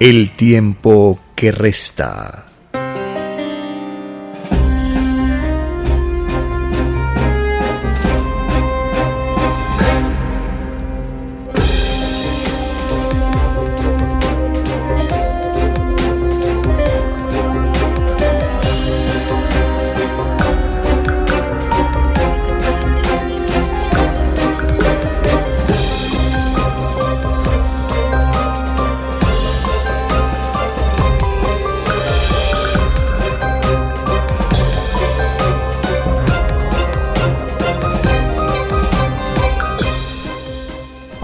el tiempo que resta.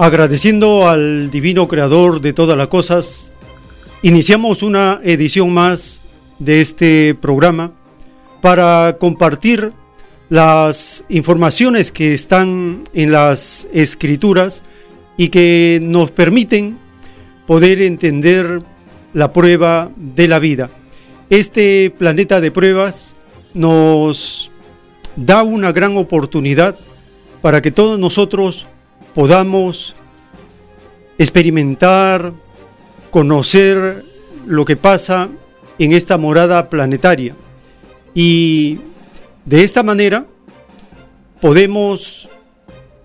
Agradeciendo al divino creador de todas las cosas, iniciamos una edición más de este programa para compartir las informaciones que están en las escrituras y que nos permiten poder entender la prueba de la vida. Este planeta de pruebas nos da una gran oportunidad para que todos nosotros podamos experimentar, conocer lo que pasa en esta morada planetaria. Y de esta manera podemos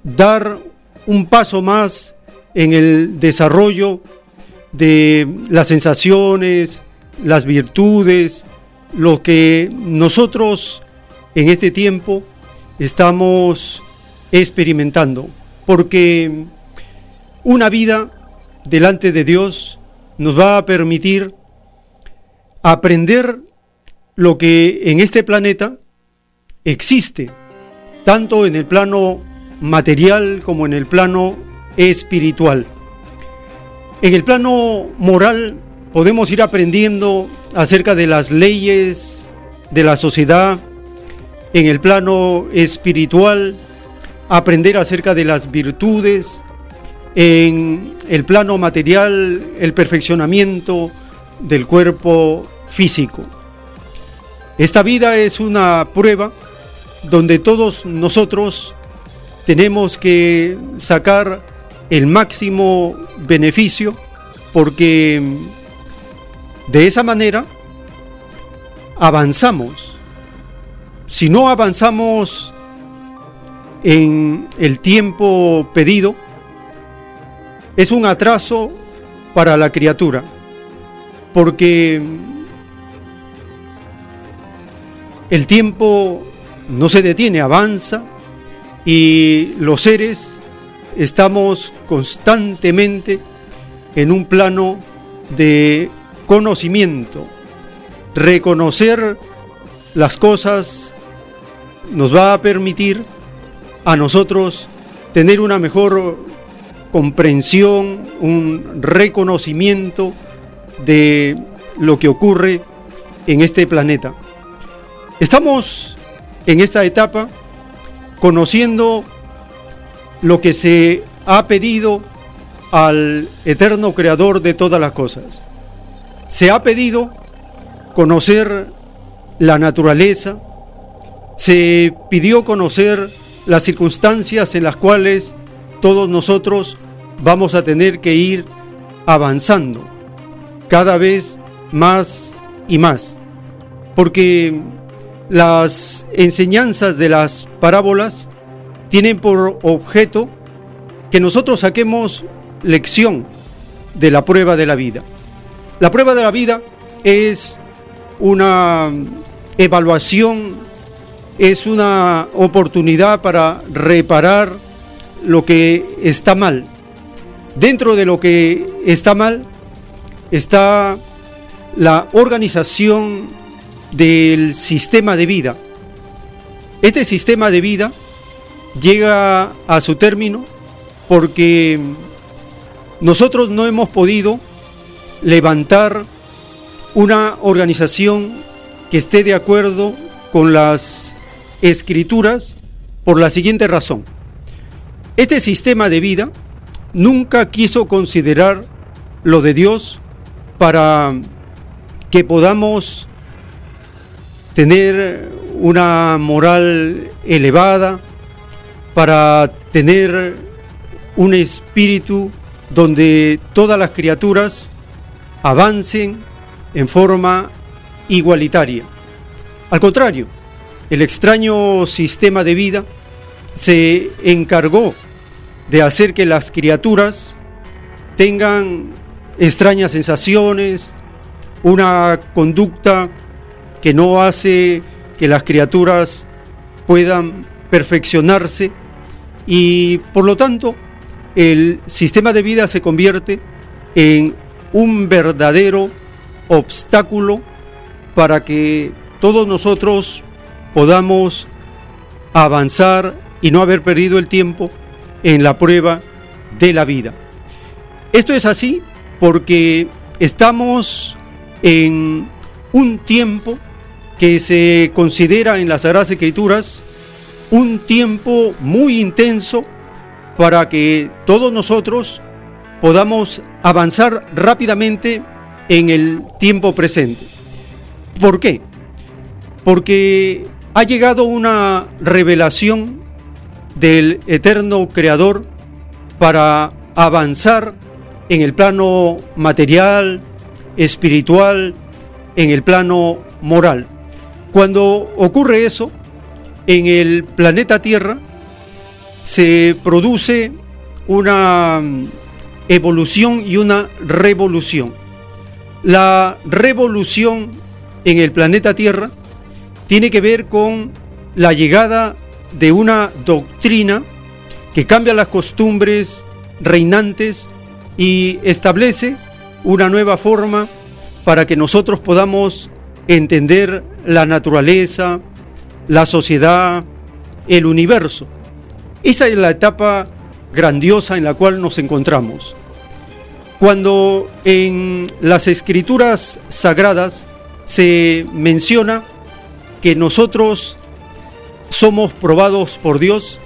dar un paso más en el desarrollo de las sensaciones, las virtudes, lo que nosotros en este tiempo estamos experimentando porque una vida delante de Dios nos va a permitir aprender lo que en este planeta existe, tanto en el plano material como en el plano espiritual. En el plano moral podemos ir aprendiendo acerca de las leyes de la sociedad, en el plano espiritual aprender acerca de las virtudes, en el plano material, el perfeccionamiento del cuerpo físico. Esta vida es una prueba donde todos nosotros tenemos que sacar el máximo beneficio porque de esa manera avanzamos. Si no avanzamos en el tiempo pedido es un atraso para la criatura, porque el tiempo no se detiene, avanza y los seres estamos constantemente en un plano de conocimiento. Reconocer las cosas nos va a permitir a nosotros tener una mejor comprensión, un reconocimiento de lo que ocurre en este planeta. Estamos en esta etapa conociendo lo que se ha pedido al eterno creador de todas las cosas. Se ha pedido conocer la naturaleza, se pidió conocer las circunstancias en las cuales todos nosotros vamos a tener que ir avanzando cada vez más y más. Porque las enseñanzas de las parábolas tienen por objeto que nosotros saquemos lección de la prueba de la vida. La prueba de la vida es una evaluación, es una oportunidad para reparar lo que está mal. Dentro de lo que está mal está la organización del sistema de vida. Este sistema de vida llega a su término porque nosotros no hemos podido levantar una organización que esté de acuerdo con las escrituras por la siguiente razón. Este sistema de vida nunca quiso considerar lo de Dios para que podamos tener una moral elevada, para tener un espíritu donde todas las criaturas avancen en forma igualitaria. Al contrario, el extraño sistema de vida se encargó de hacer que las criaturas tengan extrañas sensaciones, una conducta que no hace que las criaturas puedan perfeccionarse y por lo tanto el sistema de vida se convierte en un verdadero obstáculo para que todos nosotros podamos avanzar y no haber perdido el tiempo en la prueba de la vida. Esto es así porque estamos en un tiempo que se considera en las Sagradas Escrituras un tiempo muy intenso para que todos nosotros podamos avanzar rápidamente en el tiempo presente. ¿Por qué? Porque ha llegado una revelación del eterno Creador para avanzar en el plano material, espiritual, en el plano moral. Cuando ocurre eso, en el planeta Tierra se produce una evolución y una revolución. La revolución en el planeta Tierra tiene que ver con la llegada de una doctrina que cambia las costumbres reinantes y establece una nueva forma para que nosotros podamos entender la naturaleza, la sociedad, el universo. Esa es la etapa grandiosa en la cual nos encontramos. Cuando en las escrituras sagradas se menciona que nosotros somos probados por Dios,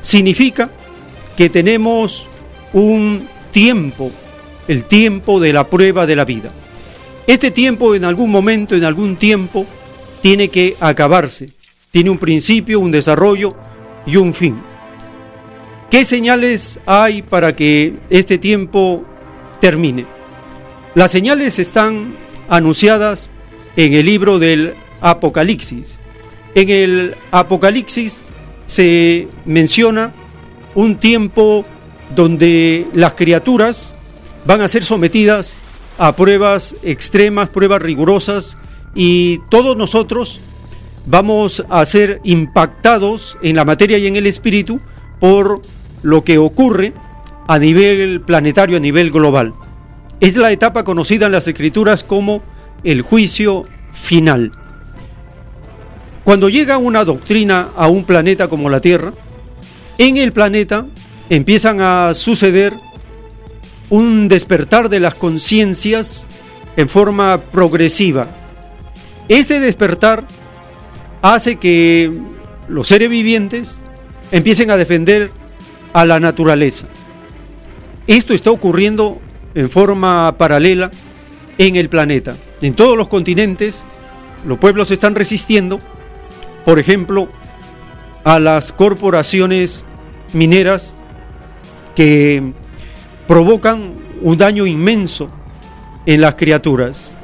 significa que tenemos un tiempo, el tiempo de la prueba de la vida. Este tiempo en algún momento, en algún tiempo, tiene que acabarse. Tiene un principio, un desarrollo y un fin. ¿Qué señales hay para que este tiempo termine? Las señales están anunciadas en el libro del Apocalipsis. En el Apocalipsis se menciona un tiempo donde las criaturas van a ser sometidas a pruebas extremas, pruebas rigurosas, y todos nosotros vamos a ser impactados en la materia y en el espíritu por lo que ocurre a nivel planetario, a nivel global. Es la etapa conocida en las escrituras como el juicio final. Cuando llega una doctrina a un planeta como la Tierra, en el planeta empiezan a suceder un despertar de las conciencias en forma progresiva. Este despertar hace que los seres vivientes empiecen a defender a la naturaleza. Esto está ocurriendo en forma paralela en el planeta. En todos los continentes los pueblos están resistiendo, por ejemplo, a las corporaciones mineras que provocan un daño inmenso en las criaturas,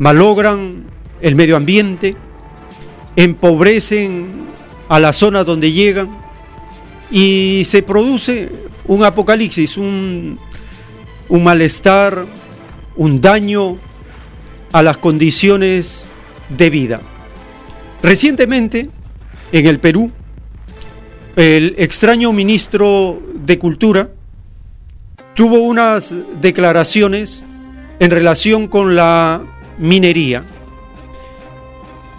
malogran el medio ambiente, empobrecen a la zona donde llegan y se produce un apocalipsis, un, un malestar, un daño a las condiciones de vida. Recientemente, en el Perú, el extraño ministro de Cultura tuvo unas declaraciones en relación con la minería.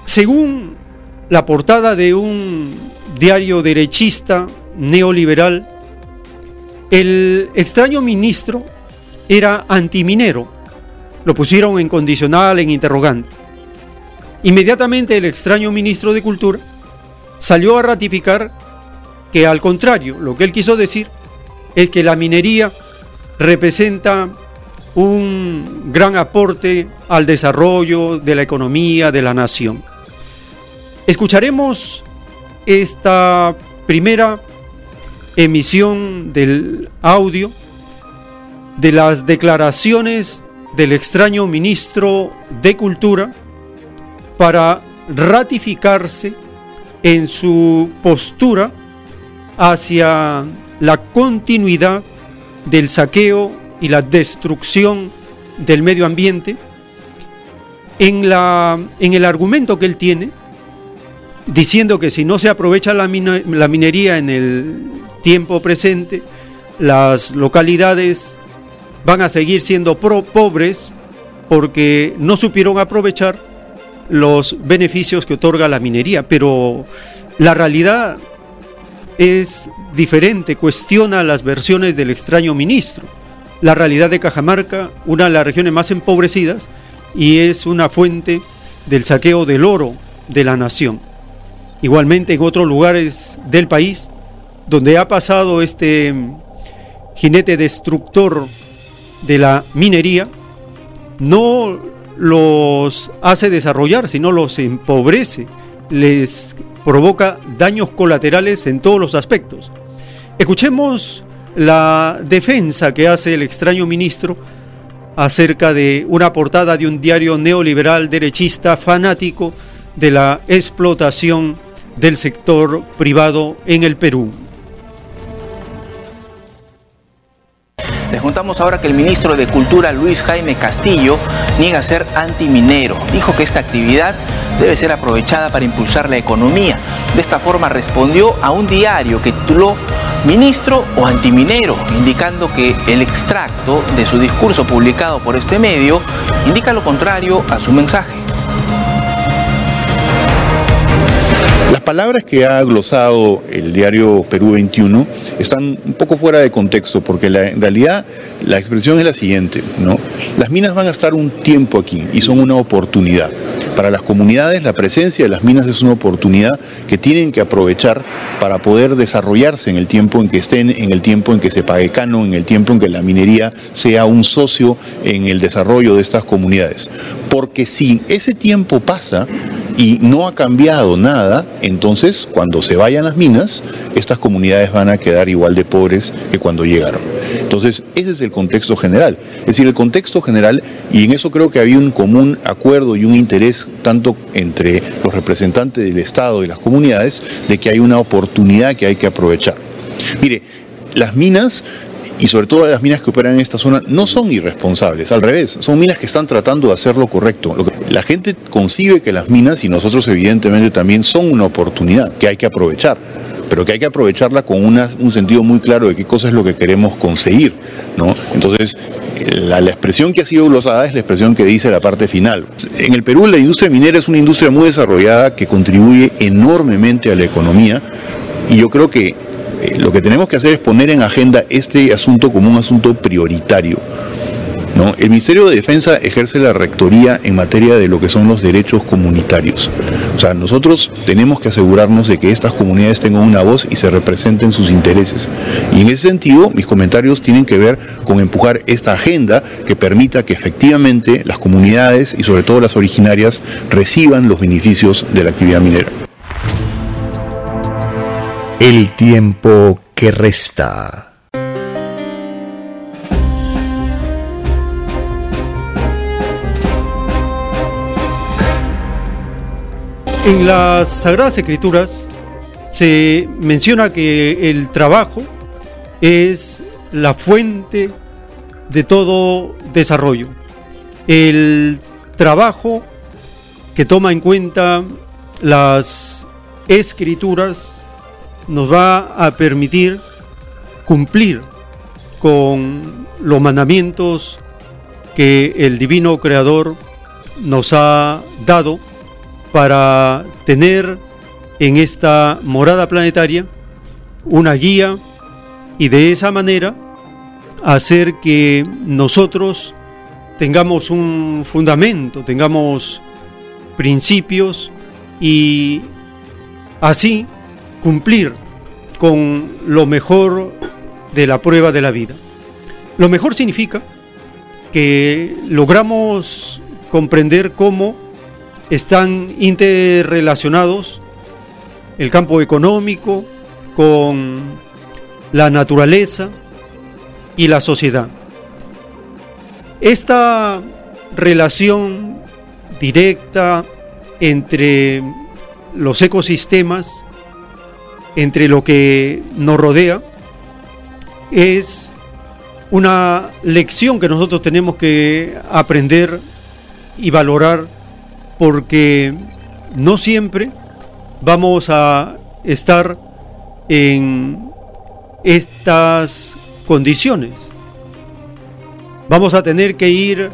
Según la portada de un diario derechista neoliberal, el extraño ministro era antiminero. Lo pusieron en condicional, en interrogante. Inmediatamente el extraño ministro de Cultura salió a ratificar que al contrario, lo que él quiso decir es que la minería representa un gran aporte al desarrollo de la economía de la nación. Escucharemos esta primera emisión del audio de las declaraciones del extraño ministro de Cultura para ratificarse en su postura hacia la continuidad del saqueo y la destrucción del medio ambiente, en, la, en el argumento que él tiene, diciendo que si no se aprovecha la, la minería en el tiempo presente, las localidades van a seguir siendo pobres porque no supieron aprovechar los beneficios que otorga la minería, pero la realidad es diferente, cuestiona las versiones del extraño ministro. La realidad de Cajamarca, una de las regiones más empobrecidas, y es una fuente del saqueo del oro de la nación. Igualmente en otros lugares del país, donde ha pasado este jinete destructor de la minería, no los hace desarrollar, sino los empobrece, les provoca daños colaterales en todos los aspectos. Escuchemos la defensa que hace el extraño ministro acerca de una portada de un diario neoliberal derechista fanático de la explotación del sector privado en el Perú. Les contamos ahora que el ministro de Cultura, Luis Jaime Castillo, niega ser antiminero. Dijo que esta actividad debe ser aprovechada para impulsar la economía. De esta forma respondió a un diario que tituló Ministro o antiminero, indicando que el extracto de su discurso publicado por este medio indica lo contrario a su mensaje. Palabras que ha glosado el diario Perú 21 están un poco fuera de contexto porque en realidad la expresión es la siguiente, ¿no? Las minas van a estar un tiempo aquí y son una oportunidad. Para las comunidades la presencia de las minas es una oportunidad que tienen que aprovechar para poder desarrollarse en el tiempo en que estén, en el tiempo en que se pague cano, en el tiempo en que la minería sea un socio en el desarrollo de estas comunidades. Porque si ese tiempo pasa y no ha cambiado nada, entonces cuando se vayan las minas, estas comunidades van a quedar igual de pobres que cuando llegaron. Entonces, ese es el contexto general. Es decir, el contexto general, y en eso creo que había un común acuerdo y un interés tanto entre los representantes del Estado y las comunidades, de que hay una oportunidad que hay que aprovechar. Mire, las minas y sobre todo las minas que operan en esta zona no son irresponsables, al revés, son minas que están tratando de hacer lo correcto. la gente concibe que las minas y nosotros evidentemente también son una oportunidad que hay que aprovechar pero que hay que aprovecharla con un sentido muy claro de qué cosa es lo que queremos conseguir, ¿no? Entonces, la, la, expresión que ha sido glosada es la expresión que dice la parte final. En el Perú la industria minera es una industria muy desarrollada que contribuye enormemente a la economía y yo creo que eh, lo que tenemos que hacer es poner en agenda este asunto como un asunto prioritario. ¿No? El Ministerio de Defensa ejerce la rectoría en materia de lo que son los derechos comunitarios. O sea, nosotros tenemos que asegurarnos de que estas comunidades tengan una voz y se representen sus intereses. Y en ese sentido, mis comentarios tienen que ver con empujar esta agenda que permita que efectivamente las comunidades y sobre todo las originarias reciban los beneficios de la actividad minera. El tiempo que resta. En las Sagradas Escrituras se menciona que el trabajo es la fuente de todo desarrollo. El trabajo que toma en cuenta las escrituras nos va a permitir cumplir con los mandamientos que el divino creador nos ha dado para tener en esta morada planetaria una guía y de esa manera hacer que nosotros tengamos un fundamento, tengamos principios y así cumplir con lo mejor de la prueba de la vida. Lo mejor significa que logramos comprender cómo están interrelacionados el campo económico con la naturaleza y la sociedad. Esta relación directa entre los ecosistemas, entre lo que nos rodea, es una lección que nosotros tenemos que aprender y valorar porque no siempre vamos a estar en estas condiciones. Vamos a tener que ir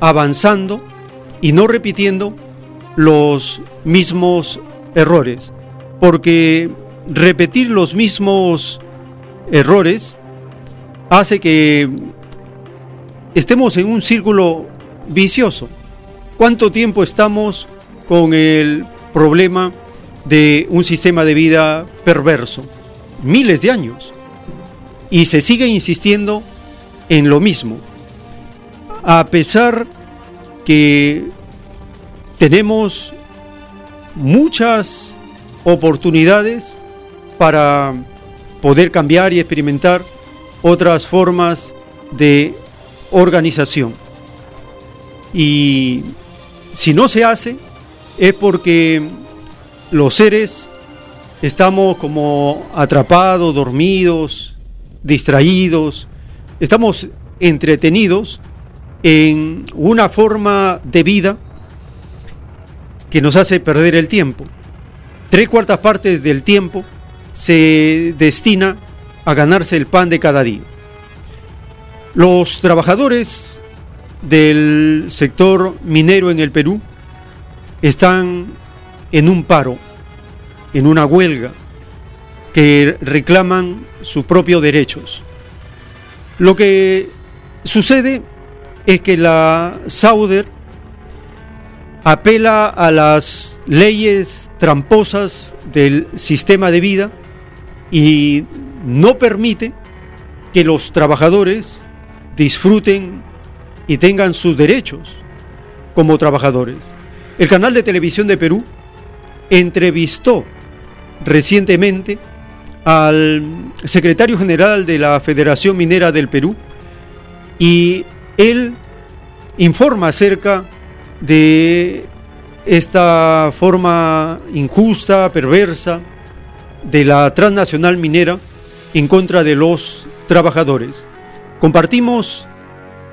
avanzando y no repitiendo los mismos errores, porque repetir los mismos errores hace que estemos en un círculo vicioso. ¿Cuánto tiempo estamos con el problema de un sistema de vida perverso? Miles de años. Y se sigue insistiendo en lo mismo. A pesar que tenemos muchas oportunidades para poder cambiar y experimentar otras formas de organización. Y si no se hace, es porque los seres estamos como atrapados, dormidos, distraídos, estamos entretenidos en una forma de vida que nos hace perder el tiempo. Tres cuartas partes del tiempo se destina a ganarse el pan de cada día. Los trabajadores del sector minero en el Perú están en un paro, en una huelga, que reclaman sus propios derechos. Lo que sucede es que la Sauder apela a las leyes tramposas del sistema de vida y no permite que los trabajadores disfruten y tengan sus derechos como trabajadores. El canal de televisión de Perú entrevistó recientemente al secretario general de la Federación Minera del Perú y él informa acerca de esta forma injusta, perversa de la transnacional minera en contra de los trabajadores. Compartimos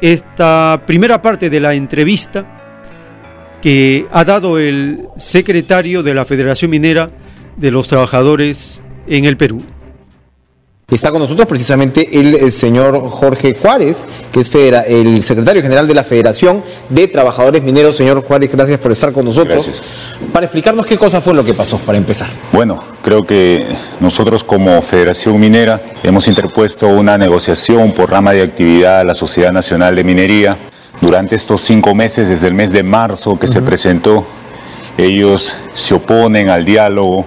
esta primera parte de la entrevista que ha dado el secretario de la Federación Minera de los Trabajadores en el Perú. Está con nosotros precisamente el, señor Jorge Juárez, que es el secretario general de la Federación de Trabajadores Mineros. Señor Juárez, gracias por estar con nosotros. Gracias. Para explicarnos qué cosa fue lo que pasó, para empezar. Bueno, creo que nosotros como Federación Minera hemos interpuesto una negociación por rama de actividad a la Sociedad Nacional de Minería. Durante estos cinco meses, desde el mes de marzo que se presentó, ellos se oponen al diálogo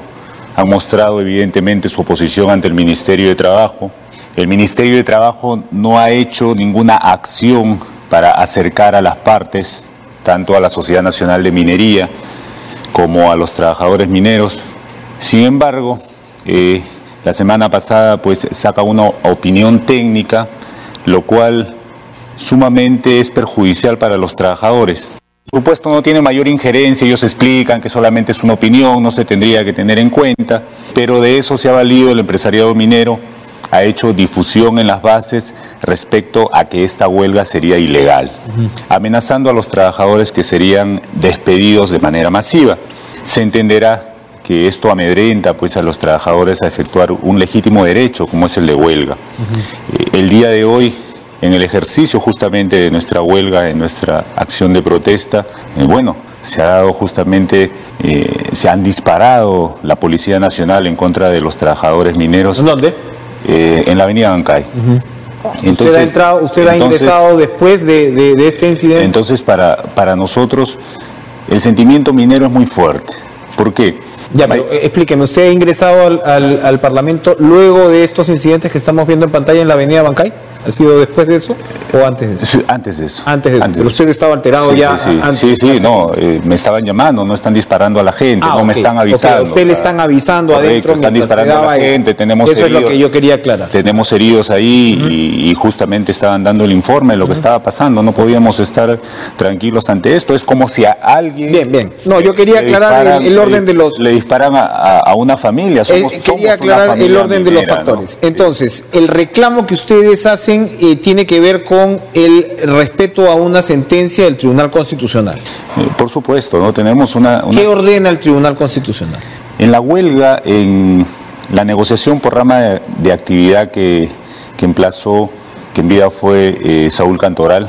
han mostrado evidentemente su oposición ante el Ministerio de Trabajo. El Ministerio de Trabajo no ha hecho ninguna acción para acercar a las partes, tanto a la Sociedad Nacional de Minería como a los trabajadores mineros. Sin embargo, eh, la semana pasada pues saca una opinión técnica, lo cual sumamente es perjudicial para los trabajadores. Por supuesto no tiene mayor injerencia, ellos explican que solamente es una opinión, no se tendría que tener en cuenta, pero de eso se ha valido el empresariado minero ha hecho difusión en las bases respecto a que esta huelga sería ilegal, amenazando a los trabajadores que serían despedidos de manera masiva. Se entenderá que esto amedrenta pues a los trabajadores a efectuar un legítimo derecho como es el de huelga. Eh, el día de hoy en el ejercicio justamente de nuestra huelga, en nuestra acción de protesta, eh, bueno, se ha dado justamente, eh, se han disparado la Policía Nacional en contra de los trabajadores mineros. ¿En dónde? Eh, en la avenida Bancay. Entonces, ¿Usted, ha, entrado, usted ha ingresado después de, de, este incidente? Entonces, para, para nosotros, el sentimiento minero es muy fuerte. ¿Por qué? Ya, pero explíqueme, ¿usted ha ingresado al, al, al Parlamento luego de estos incidentes que estamos viendo en pantalla en la avenida Bancay? ¿Ha sido después de eso o antes de eso? Antes de eso. Antes de eso. Pero usted estaba alterado sí, ya sí, sí. antes. Sí, sí, no, eh, me estaban llamando, no están disparando a la gente, Ah, no me ok, están avisando. usted le están avisando Correcto, adentro están disparando a la gente, eso. tenemos Eso es lo heridos. que yo quería aclarar. Tenemos heridos ahí y, y justamente estaban dando el informe de lo que estaba pasando. No podíamos estar tranquilos ante esto. Es como si a alguien. Bien, bien. No, yo quería aclarar el- disparan- el orden le- de los- Le disparan a, a- una familia. Somos, Eh, somos quería una aclarar el familia orden de los minera, ¿no? factores. Entonces, el reclamo que ustedes hacen eh, tiene que ver con el respeto a una sentencia del Tribunal Constitucional. Eh, por supuesto, ¿no? Tenemos una. una- ¿Qué ordena el Tribunal Constitucional? En la huelga, en la negociación por rama de, de actividad que, que emplazó, que en vida fue eh, Saúl Cantoral,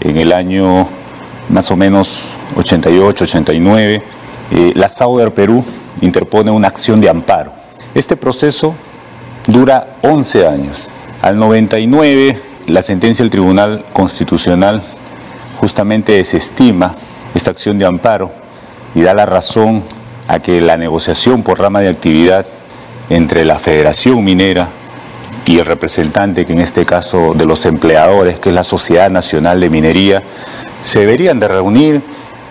en el año más o menos 88, 89, eh, la Sauder Perú interpone una acción de amparo. Este proceso dura 11 años. Al 99, la sentencia del Tribunal Constitucional justamente desestima esta acción de amparo y da la razón a que la negociación por rama de actividad entre la Federación Minera y el representante, que en este caso de los empleadores, que es la Sociedad Nacional de Minería, se deberían de reunir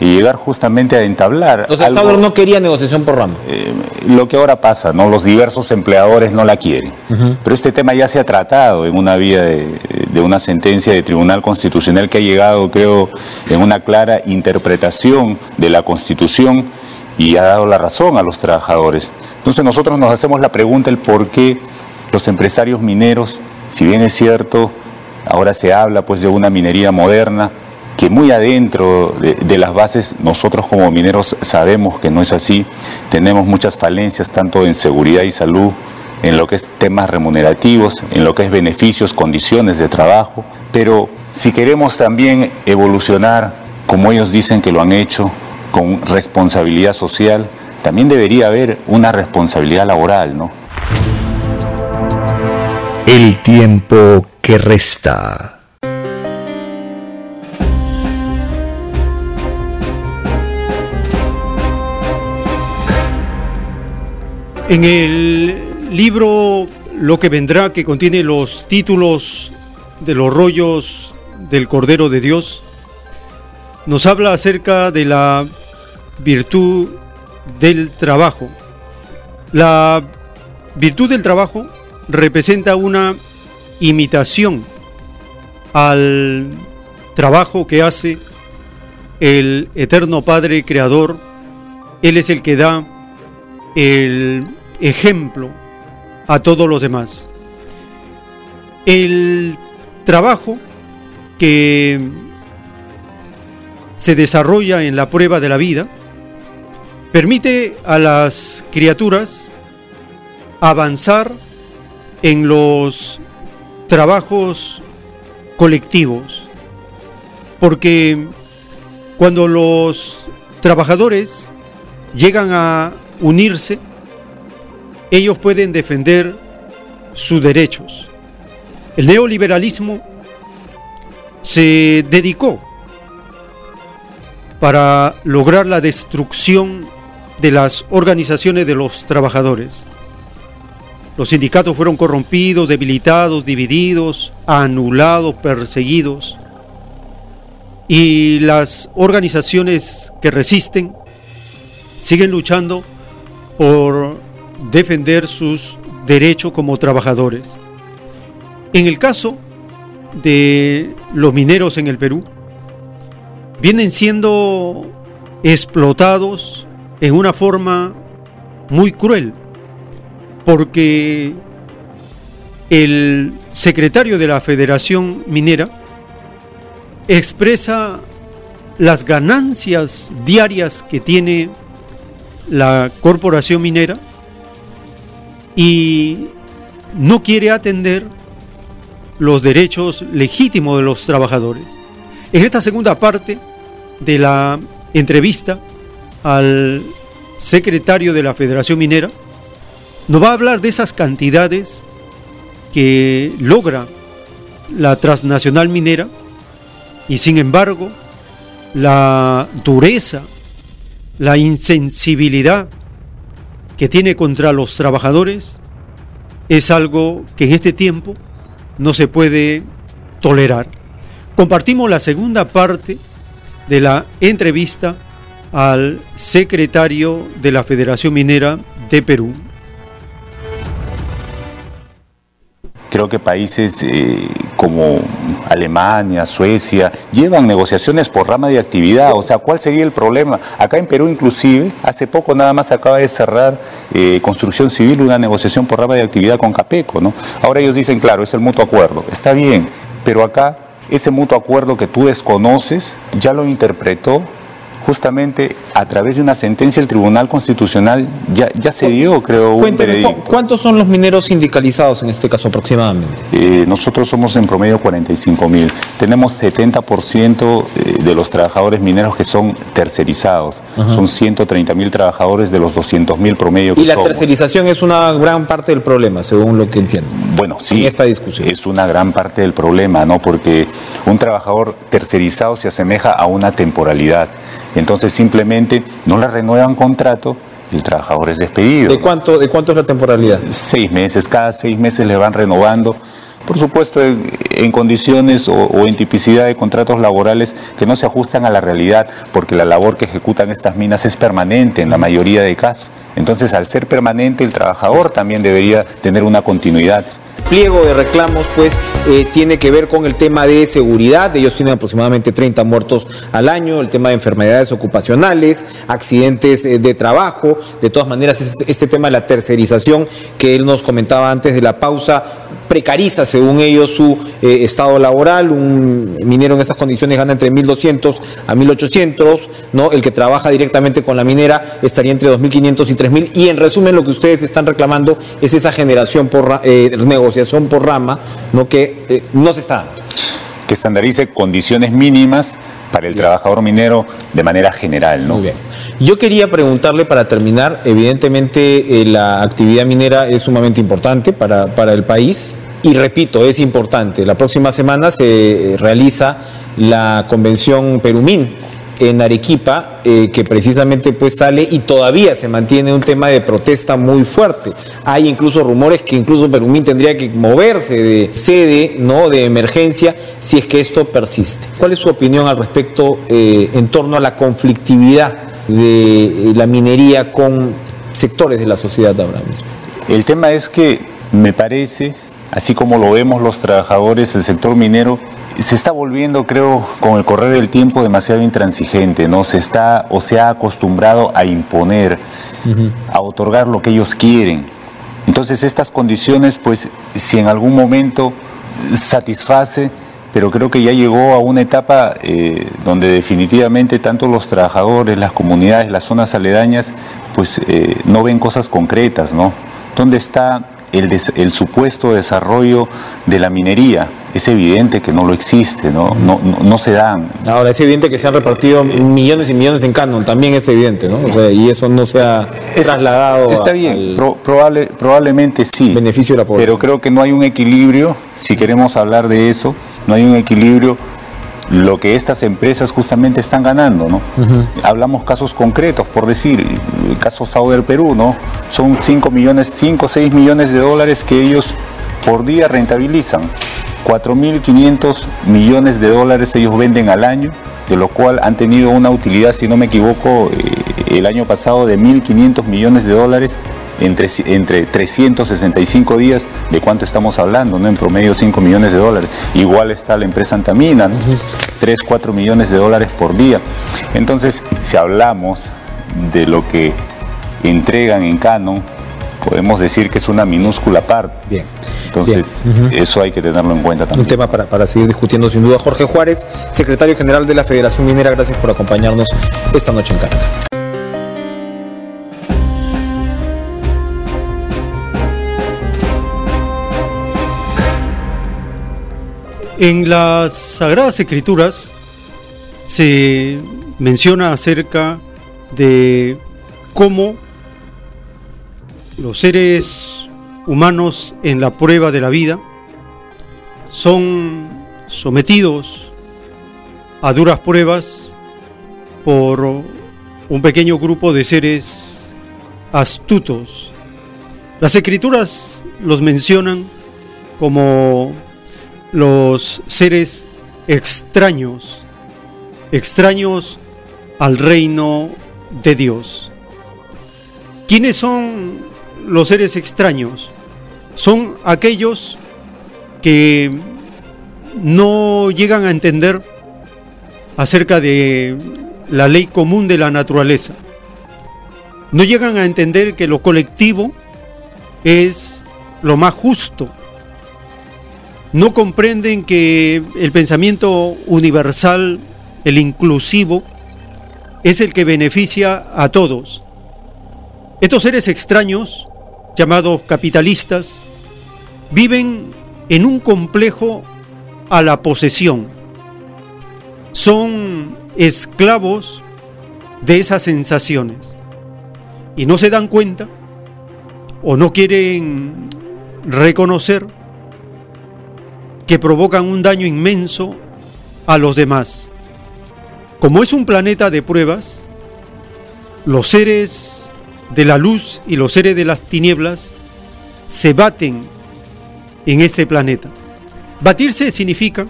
y llegar justamente a entablar O sea, algo- no quería negociación por ramo. eh, lo que ahora pasa, ¿no? Los diversos empleadores no la quieren. Pero este tema ya se ha tratado en una vía de, de una sentencia de Tribunal Constitucional que ha llegado, creo, en una clara interpretación de la Constitución y ha dado la razón a los trabajadores. Entonces nosotros nos hacemos la pregunta el por qué los empresarios mineros, si bien es cierto, ahora se habla pues de una minería moderna, que muy adentro de, las bases nosotros como mineros sabemos que no es así, tenemos muchas falencias tanto en seguridad y salud, en lo que es temas remunerativos, en lo que es beneficios, condiciones de trabajo, pero si queremos también evolucionar como ellos dicen que lo han hecho, con responsabilidad social, también debería haber una responsabilidad laboral, ¿no? El tiempo que resta. En el libro Lo que vendrá, que contiene los títulos de los rollos del Cordero de Dios, nos habla acerca de la virtud del trabajo. La virtud del trabajo representa una imitación al trabajo que hace el eterno Padre Creador. Él es el que da el ejemplo a todos los demás. El trabajo que se desarrolla en la prueba de la vida permite a las criaturas avanzar en los trabajos colectivos. Porque cuando los trabajadores llegan a unirse, ellos pueden defender sus derechos. El neoliberalismo se dedicó para lograr la destrucción de las organizaciones de los trabajadores. Los sindicatos fueron corrompidos, debilitados, divididos, anulados, perseguidos. Y las organizaciones que resisten siguen luchando por defender sus derechos como trabajadores. En el caso de los mineros en el Perú, vienen siendo explotados en una forma muy cruel, porque el secretario de la Federación Minera expresa las ganancias diarias que tiene la corporación minera y no quiere atender los derechos legítimos de los trabajadores. En esta segunda parte de la entrevista al secretario de la Federación Minera, nos va a hablar de esas cantidades que logra la transnacional minera y sin embargo la dureza, la insensibilidad que tiene contra los trabajadores es algo que en este tiempo no se puede tolerar. Compartimos la segunda parte de la entrevista al secretario de la Federación Minera de Perú. Creo que países eh, como Alemania, Suecia, llevan negociaciones por rama de actividad. O sea, ¿cuál sería el problema? Acá en Perú inclusive, hace poco nada más acaba de cerrar eh, Construcción Civil una negociación por rama de actividad con Capeco. ¿no? Ahora ellos dicen, claro, es el mutuo acuerdo. Está bien, pero acá ese mutuo acuerdo que tú desconoces ya lo interpretó justamente a través de una sentencia el Tribunal Constitucional ya, ya se dio, creo, un veredicto. ¿Cuántos son los mineros sindicalizados en este caso aproximadamente? Eh, nosotros somos en promedio 45 mil. Tenemos 70% eh, de los trabajadores mineros que son tercerizados. Son 130 mil trabajadores de los 200 mil promedio que Y la tercerización es una gran parte del problema, según lo que entiendo. Bueno, sí. En esta discusión. Es una gran parte del problema, ¿no? Porque un trabajador tercerizado se asemeja a una temporalidad. Entonces simplemente no le renuevan contrato y el trabajador es despedido. ¿De cuánto, ¿De cuánto es la temporalidad? Seis meses, cada seis meses le van renovando. Por supuesto, en, condiciones o, en tipicidad de contratos laborales que no se ajustan a la realidad, porque la labor que ejecutan estas minas es permanente en la mayoría de casos. Entonces, al ser permanente, el trabajador también debería tener una continuidad. Pliego de reclamos pues eh, tiene que ver con el tema de seguridad, ellos tienen aproximadamente 30 muertos al año, el tema de enfermedades ocupacionales, accidentes eh, de trabajo, de todas maneras este, este, tema de la tercerización que él nos comentaba antes de la pausa precariza según ellos su eh, estado laboral, un minero en esas condiciones gana entre 1.200 a 1.800, ¿no? el que trabaja directamente con la minera estaría entre 2.500 y 3.000 y en resumen lo que ustedes están reclamando es esa generación por negocio negociación por rama ¿no? que eh, no se está dando. Que estandarice condiciones mínimas para el trabajador minero de manera general. ¿no? Muy bien. Yo quería preguntarle para terminar, evidentemente eh, la actividad minera es sumamente importante para, para el país y repito, es importante. La próxima semana se realiza la convención Perumín en Arequipa, eh, que precisamente pues sale y todavía se mantiene un tema de protesta muy fuerte. Hay incluso rumores que incluso Perumín tendría que moverse de sede, ¿no? de emergencia, si es que esto persiste. ¿Cuál es su opinión al respecto eh, en torno a la conflictividad de eh, la minería con sectores de la sociedad ahora mismo? El tema es que me parece, así como lo vemos los trabajadores, el sector minero se está volviendo, creo, con el correr del tiempo demasiado intransigente, ¿no? Se está o se ha acostumbrado a imponer, a otorgar lo que ellos quieren. Entonces estas condiciones, pues, si en algún momento satisface, pero creo que ya llegó a una etapa eh, donde definitivamente tanto los trabajadores, las comunidades, las zonas aledañas, pues eh, no ven cosas concretas, ¿no? ¿Dónde está el, supuesto desarrollo de la minería. Es evidente que no lo existe, ¿no? No, no, se dan. Ahora, es evidente que se han repartido millones y millones en canon, también es evidente, ¿no? y eso no se ha trasladado. Está bien, probable, probablemente sí. Beneficio de la Pero creo que no hay un equilibrio, si queremos hablar de eso, no hay un equilibrio lo que estas empresas justamente están ganando, ¿no? Hablamos casos concretos, por decir, el caso Sauder Perú, ¿no? Son 5 millones, 5 o 6 millones de dólares que ellos por día rentabilizan. 4.500 millones de dólares ellos venden al año, de lo cual han tenido una utilidad, si no me equivoco, eh, el año pasado de 1.500 millones de dólares entre, entre 365 días, ¿de cuánto estamos hablando? ¿no? En promedio 5 millones de dólares. Igual está la empresa Antamina, 3, 4 millones de dólares por día. Entonces, si hablamos de lo que entregan en Canon, podemos decir que es una minúscula parte. Bien. Entonces, eso hay que tenerlo en cuenta también. Un tema para, para seguir discutiendo sin duda. Jorge Juárez, secretario general de la Federación Minera, gracias por acompañarnos esta noche en Caracas. En las Sagradas Escrituras se menciona acerca de cómo los seres humanos en la prueba de la vida son sometidos a duras pruebas por un pequeño grupo de seres astutos. Las escrituras los mencionan como los seres extraños, extraños al reino de Dios. ¿Quiénes son los seres extraños? Son aquellos que no llegan a entender acerca de la ley común de la naturaleza. No llegan a entender que lo colectivo es lo más justo, no comprenden que el pensamiento universal, el inclusivo, es el que beneficia a todos. Estos seres extraños, llamados capitalistas, viven en un complejo a la posesión. Son esclavos de esas sensaciones y no se dan cuenta o no quieren reconocer que provocan un daño inmenso a los demás. Como es un planeta de pruebas, los seres de la luz y los seres de las tinieblas se baten en este planeta. Batirse significa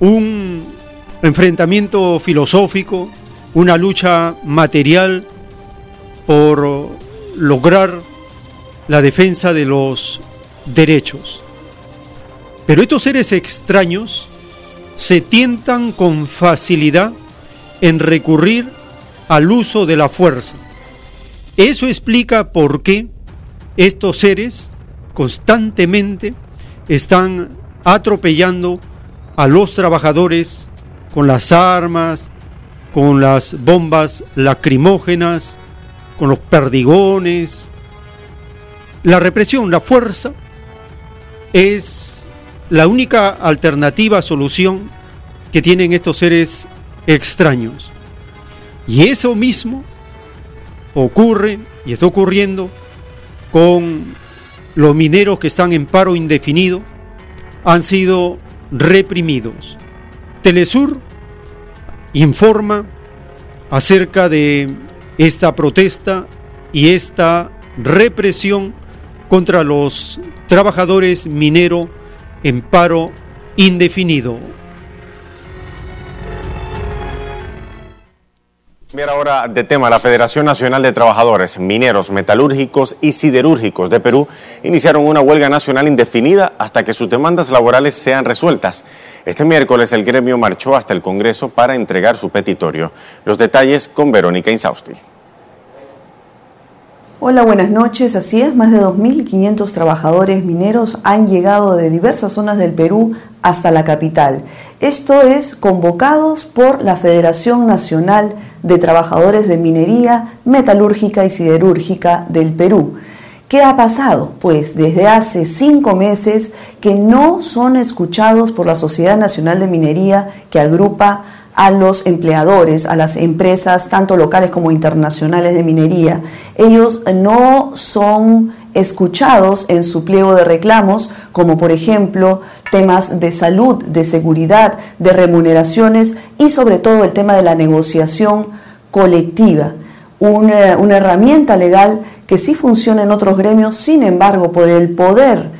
un enfrentamiento filosófico, una lucha material por lograr la defensa de los derechos. Pero estos seres extraños se tientan con facilidad en recurrir al uso de la fuerza. Eso explica por qué estos seres constantemente están atropellando a los trabajadores con las armas, con las bombas lacrimógenas, con los perdigones. La represión, la fuerza, es la única alternativa, solución que tienen estos seres extraños. Y eso mismo ocurre y está ocurriendo con los mineros que están en paro indefinido, han sido reprimidos. Telesur informa acerca de esta protesta y esta represión contra los trabajadores mineros en paro indefinido. Mira ahora de tema, la Federación Nacional de Trabajadores Mineros, Metalúrgicos y Siderúrgicos de Perú iniciaron una huelga nacional indefinida hasta que sus demandas laborales sean resueltas. Este miércoles el gremio marchó hasta el Congreso para entregar su petitorio. Los detalles con Verónica Insausti. Hola, buenas noches. Así es, más de 2.500 trabajadores mineros han llegado de diversas zonas del Perú hasta la capital. Esto es convocados por la Federación Nacional de Trabajadores de Minería, Metalúrgica y Siderúrgica del Perú. ¿Qué ha pasado? Pues desde hace cinco meses que no son escuchados por la Sociedad Nacional de Minería que agrupa a los empleadores, a las empresas, tanto locales como internacionales de minería. Ellos no son escuchados en su pliego de reclamos, como por ejemplo temas de salud, de seguridad, de remuneraciones y sobre todo el tema de la negociación colectiva, una, una herramienta legal que sí funciona en otros gremios, sin embargo, por el poder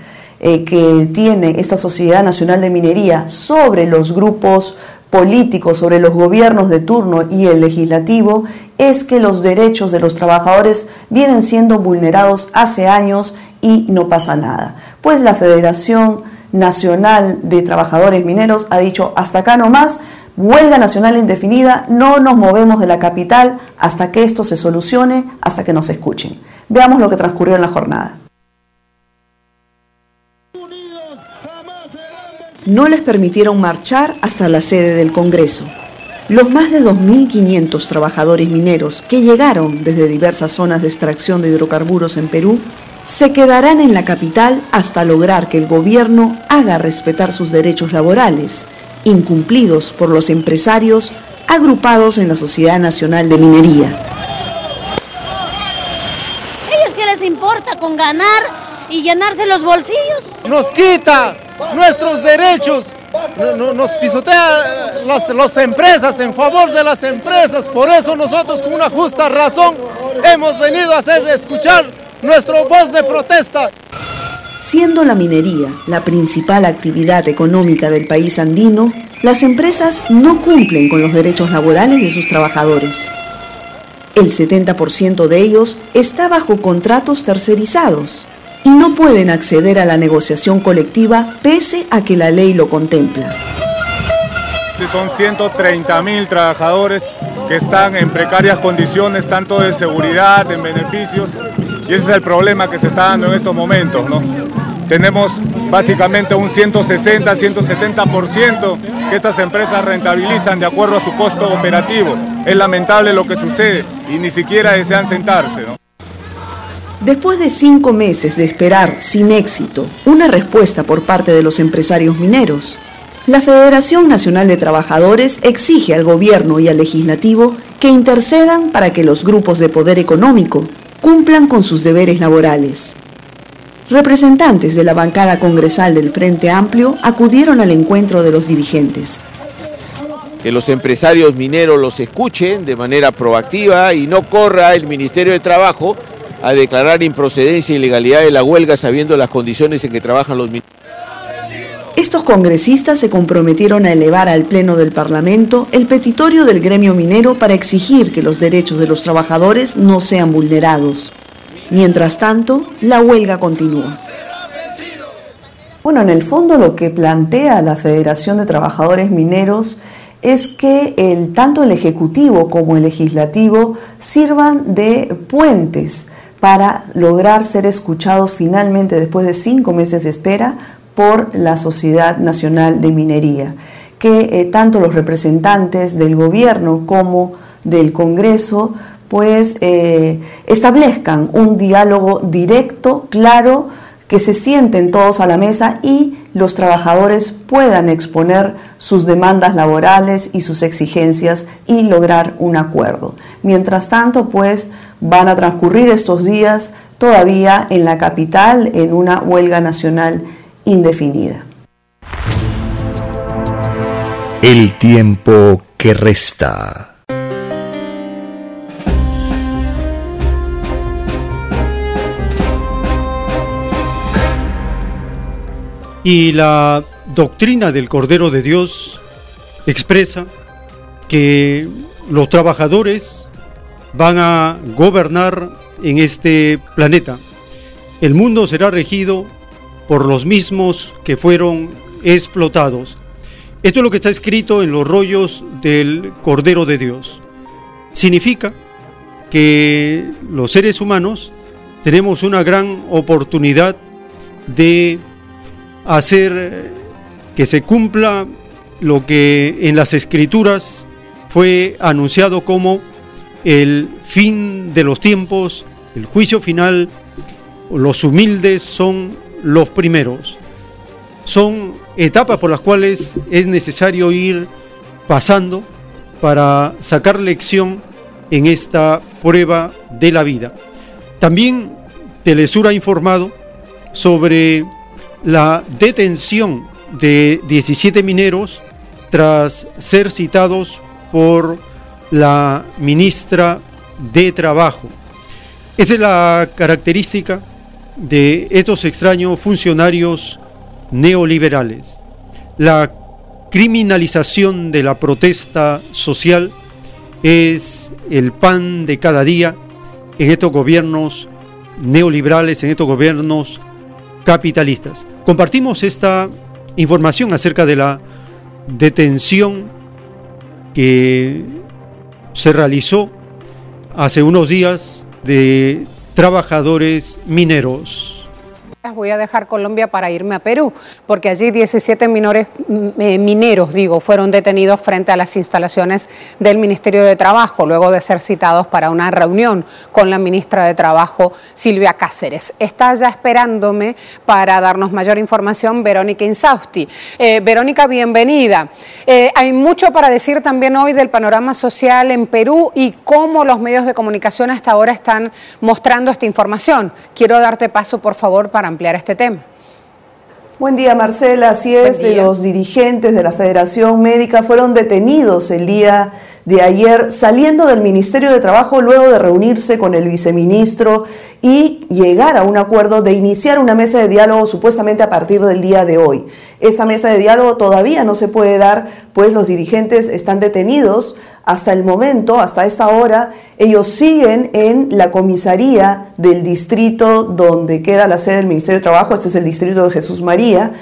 eh, que tiene esta Sociedad Nacional de Minería sobre los grupos político sobre los gobiernos de turno y el legislativo es que los derechos de los trabajadores vienen siendo vulnerados hace años y no pasa nada. Pues la Federación Nacional de Trabajadores Mineros ha dicho hasta acá nomás, huelga nacional indefinida, no nos movemos de la capital hasta que esto se solucione, hasta que nos escuchen. Veamos lo que transcurrió en la jornada no les permitieron marchar hasta la sede del Congreso. Los más de 2.500 trabajadores mineros que llegaron desde diversas zonas de extracción de hidrocarburos en Perú se quedarán en la capital hasta lograr que el gobierno haga respetar sus derechos laborales, incumplidos por los empresarios agrupados en la Sociedad Nacional de Minería. ¿Ellos qué les importa con ganar y llenarse los bolsillos? Nos quita nuestros derechos, nos pisotea las, las empresas en favor de las empresas. Por eso nosotros con una justa razón hemos venido a hacer escuchar nuestra voz de protesta. Siendo la minería la principal actividad económica del país andino, las empresas no cumplen con los derechos laborales de sus trabajadores. El 70% de ellos está bajo contratos tercerizados y no pueden acceder a la negociación colectiva pese a que la ley lo contempla. Son 130 mil trabajadores que están en precarias condiciones, tanto de seguridad, en beneficios, y ese es el problema que se está dando en estos momentos. ¿no? Tenemos básicamente un 160, 170% que estas empresas rentabilizan de acuerdo a su costo operativo. Es lamentable lo que sucede y ni siquiera desean sentarse. ¿no? Después de cinco meses de esperar sin éxito una respuesta por parte de los empresarios mineros, la Federación Nacional de Trabajadores exige al gobierno y al legislativo que intercedan para que los grupos de poder económico cumplan con sus deberes laborales. Representantes de la bancada congresal del Frente Amplio acudieron al encuentro de los dirigentes. Que los empresarios mineros los escuchen de manera proactiva y no corra el Ministerio de Trabajo a declarar improcedencia e ilegalidad de la huelga sabiendo las condiciones en que trabajan los mineros. Estos congresistas se comprometieron a elevar al Pleno del Parlamento el petitorio del gremio minero para exigir que los derechos de los trabajadores no sean vulnerados. Mientras tanto, la huelga continúa. Bueno, en el fondo lo que plantea la Federación de Trabajadores Mineros es que el, tanto el Ejecutivo como el Legislativo sirvan de puentes para lograr ser escuchados finalmente después de cinco meses de espera por la Sociedad Nacional de Minería, que eh, tanto los representantes del gobierno como del Congreso pues eh, establezcan un diálogo directo, claro, que se sienten todos a la mesa y los trabajadores puedan exponer sus demandas laborales y sus exigencias y lograr un acuerdo. Mientras tanto, pues van a transcurrir estos días todavía en la capital en una huelga nacional indefinida. El tiempo que resta. Y la doctrina del Cordero de Dios expresa que los trabajadores van a gobernar en este planeta. El mundo será regido por los mismos que fueron explotados. Esto es lo que está escrito en los rollos del Cordero de Dios. Significa que los seres humanos tenemos una gran oportunidad de hacer que se cumpla lo que en las escrituras fue anunciado como el fin de los tiempos, el juicio final. Los humildes son los primeros. Son etapas por las cuales es necesario ir pasando para sacar lección en esta prueba de la vida. También Telesur ha informado sobre la detención de 17 mineros tras ser citados por la ministra de Trabajo. Esa es la característica de estos extraños funcionarios neoliberales. La criminalización de la protesta social es el pan de cada día en estos gobiernos neoliberales, en estos gobiernos capitalistas. Compartimos esta información acerca de la detención que se realizó hace unos días de trabajadores mineros. Voy a dejar Colombia para irme a Perú, porque allí 17 minores, mm, eh, mineros, digo, fueron detenidos frente a las instalaciones del Ministerio de Trabajo, luego de ser citados para una reunión con la ministra de Trabajo, Silvia Cáceres. Está ya esperándome para darnos mayor información Verónica Insausti. Eh, Verónica, bienvenida. Eh, hay mucho para decir también hoy del panorama social en Perú y cómo los medios de comunicación hasta ahora están mostrando esta información. Quiero darte paso, por favor, para ampliar este tema. Buen día, Marcela. Así es, los dirigentes de la Federación Médica fueron detenidos el día de ayer saliendo del Ministerio de Trabajo luego de reunirse con el viceministro y llegar a un acuerdo de iniciar una mesa de diálogo supuestamente a partir del día de hoy. Esa mesa de diálogo todavía no se puede dar, pues los dirigentes están detenidos hasta el momento, hasta esta hora, ellos siguen en la comisaría del distrito donde queda la sede del Ministerio de Trabajo, este es el distrito de Jesús María,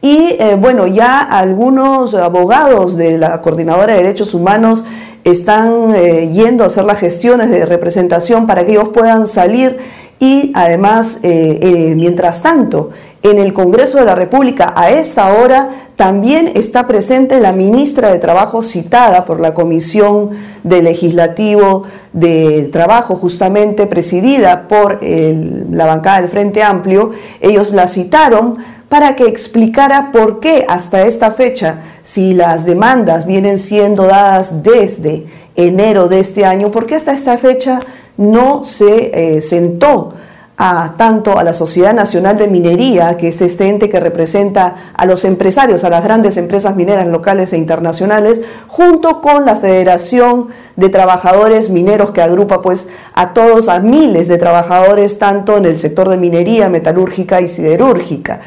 y eh, bueno, ya algunos abogados de la Coordinadora de Derechos Humanos están eh, yendo a hacer las gestiones de representación para que ellos puedan salir y además, eh, mientras tanto, en el Congreso de la República a esta hora también está presente la ministra de Trabajo citada por la Comisión de Legislativo de Trabajo, justamente presidida por la bancada del Frente Amplio. Ellos la citaron para que explicara por qué hasta esta fecha, si las demandas vienen siendo dadas desde enero de este año, por qué hasta esta fecha no se eh, sentó a tanto a la Sociedad Nacional de Minería, que es este ente que representa a los empresarios, a las grandes empresas mineras locales e internacionales, junto con la Federación de Trabajadores Mineros que agrupa pues a todos, a miles de trabajadores, tanto en el sector de minería, metalúrgica y siderúrgica.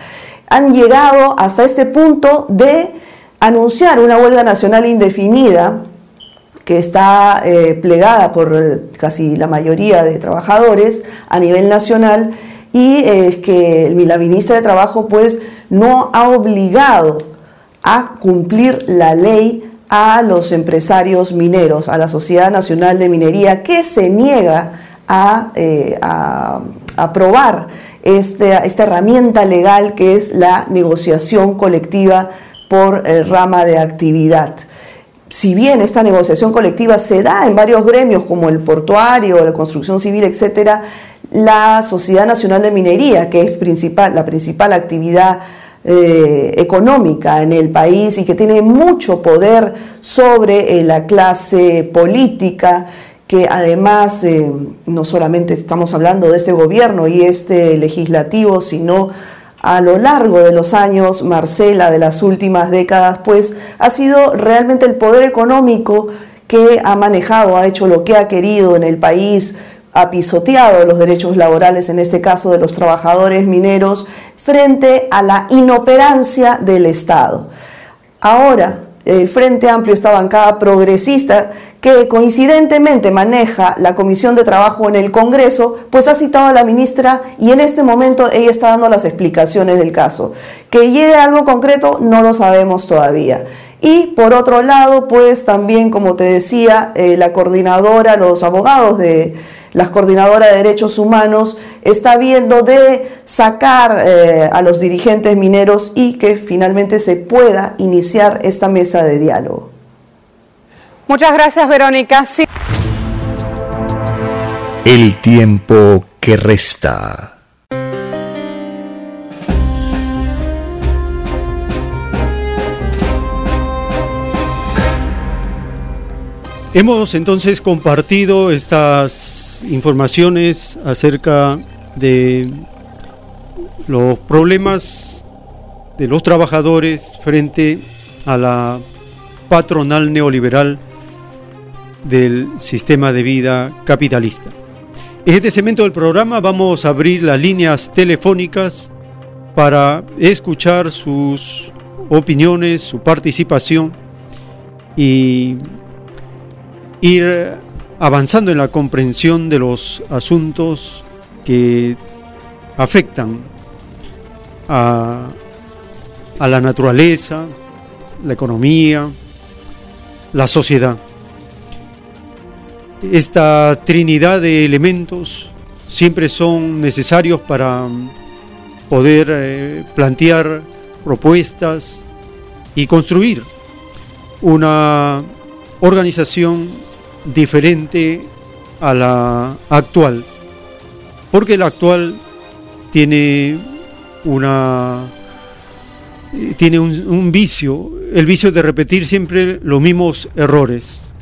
Han llegado hasta este punto de anunciar una huelga nacional indefinida que está eh, plegada por eh, casi la mayoría de trabajadores a nivel nacional y es que la ministra de Trabajo pues no ha obligado a cumplir la ley a los empresarios mineros, a la Sociedad Nacional de Minería, que se niega a, eh, aprobar esta, esta, herramienta legal que es la negociación colectiva por rama de actividad. Si bien esta negociación colectiva se da en varios gremios como el portuario, la construcción civil, etcétera, la Sociedad Nacional de Minería, que es principal, la principal actividad eh, económica en el país y que tiene mucho poder sobre eh, la clase política, que además eh, no solamente estamos hablando de este gobierno y este legislativo, sino a lo largo de los años, Marcela, de las últimas décadas, pues ha sido realmente el poder económico que ha manejado, ha hecho lo que ha querido en el país, ha pisoteado los derechos laborales, en este caso de los trabajadores mineros, frente a la inoperancia del Estado. Ahora, el Frente Amplio, esta bancada progresista, que coincidentemente maneja la Comisión de Trabajo en el Congreso, pues ha citado a la ministra y en este momento ella está dando las explicaciones del caso. Que llegue algo concreto no lo sabemos todavía. Y por otro lado, pues también, como te decía, eh, la coordinadora, los abogados de las coordinadoras de derechos humanos está viendo de sacar eh, a los dirigentes mineros y que finalmente se pueda iniciar esta mesa de diálogo. Muchas gracias, Verónica. Sí. El tiempo que resta. Hemos entonces compartido estas informaciones acerca de los problemas de los trabajadores frente a la patronal neoliberal del sistema de vida capitalista. En este segmento del programa vamos a abrir las líneas telefónicas para escuchar sus opiniones, su participación y ir avanzando en la comprensión de los asuntos que afectan a, a la naturaleza, la economía, la sociedad esta trinidad de elementos siempre son necesarios para mm, poder eh, plantear propuestas y construir una organización diferente a la actual. Porque la actual tiene una tiene un, un, vicio, el vicio de repetir siempre los mismos errores.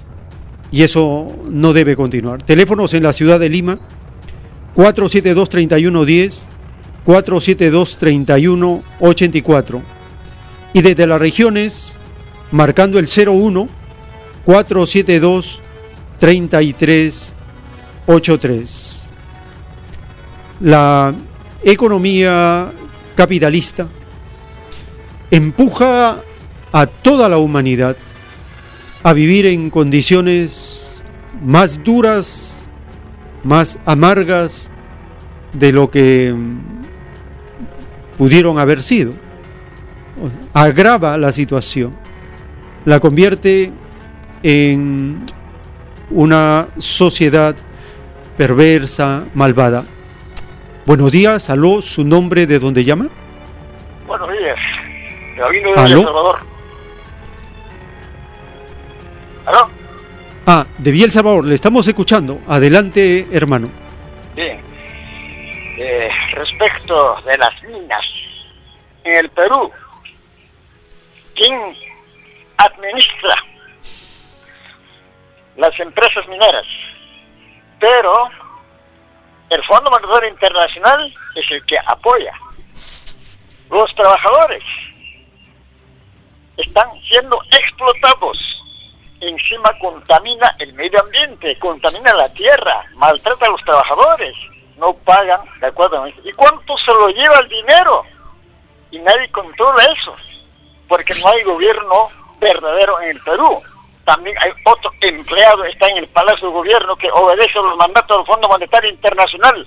Y eso no debe continuar. Teléfonos en la ciudad de Lima, 472-3110, 472-3184. Y desde las regiones, marcando el 01 472 3383. La economía capitalista empuja a toda la humanidad a vivir en condiciones más duras, más amargas de lo que pudieron haber sido. Agrava la situación, la convierte en una sociedad perversa, malvada. Buenos días, aló, su nombre de dónde llama? Buenos días, Gabino de Salvador. ¿Aló? Ah, de Biel Salvador, le estamos escuchando. Adelante, hermano. Bien. Eh, respecto de las minas, en el Perú, ¿quién administra las empresas mineras? Pero el Fondo Monetario Internacional es el que apoya. Los trabajadores están siendo explotados. Encima contamina el medio ambiente, contamina la tierra, maltrata a los trabajadores, no pagan de acuerdo. ¿Y cuánto se lo lleva el dinero? Y nadie controla eso, porque no hay gobierno verdadero en el Perú. También hay otro empleado, está en el Palacio de Gobierno, que obedece a los mandatos del Fondo Monetario Internacional.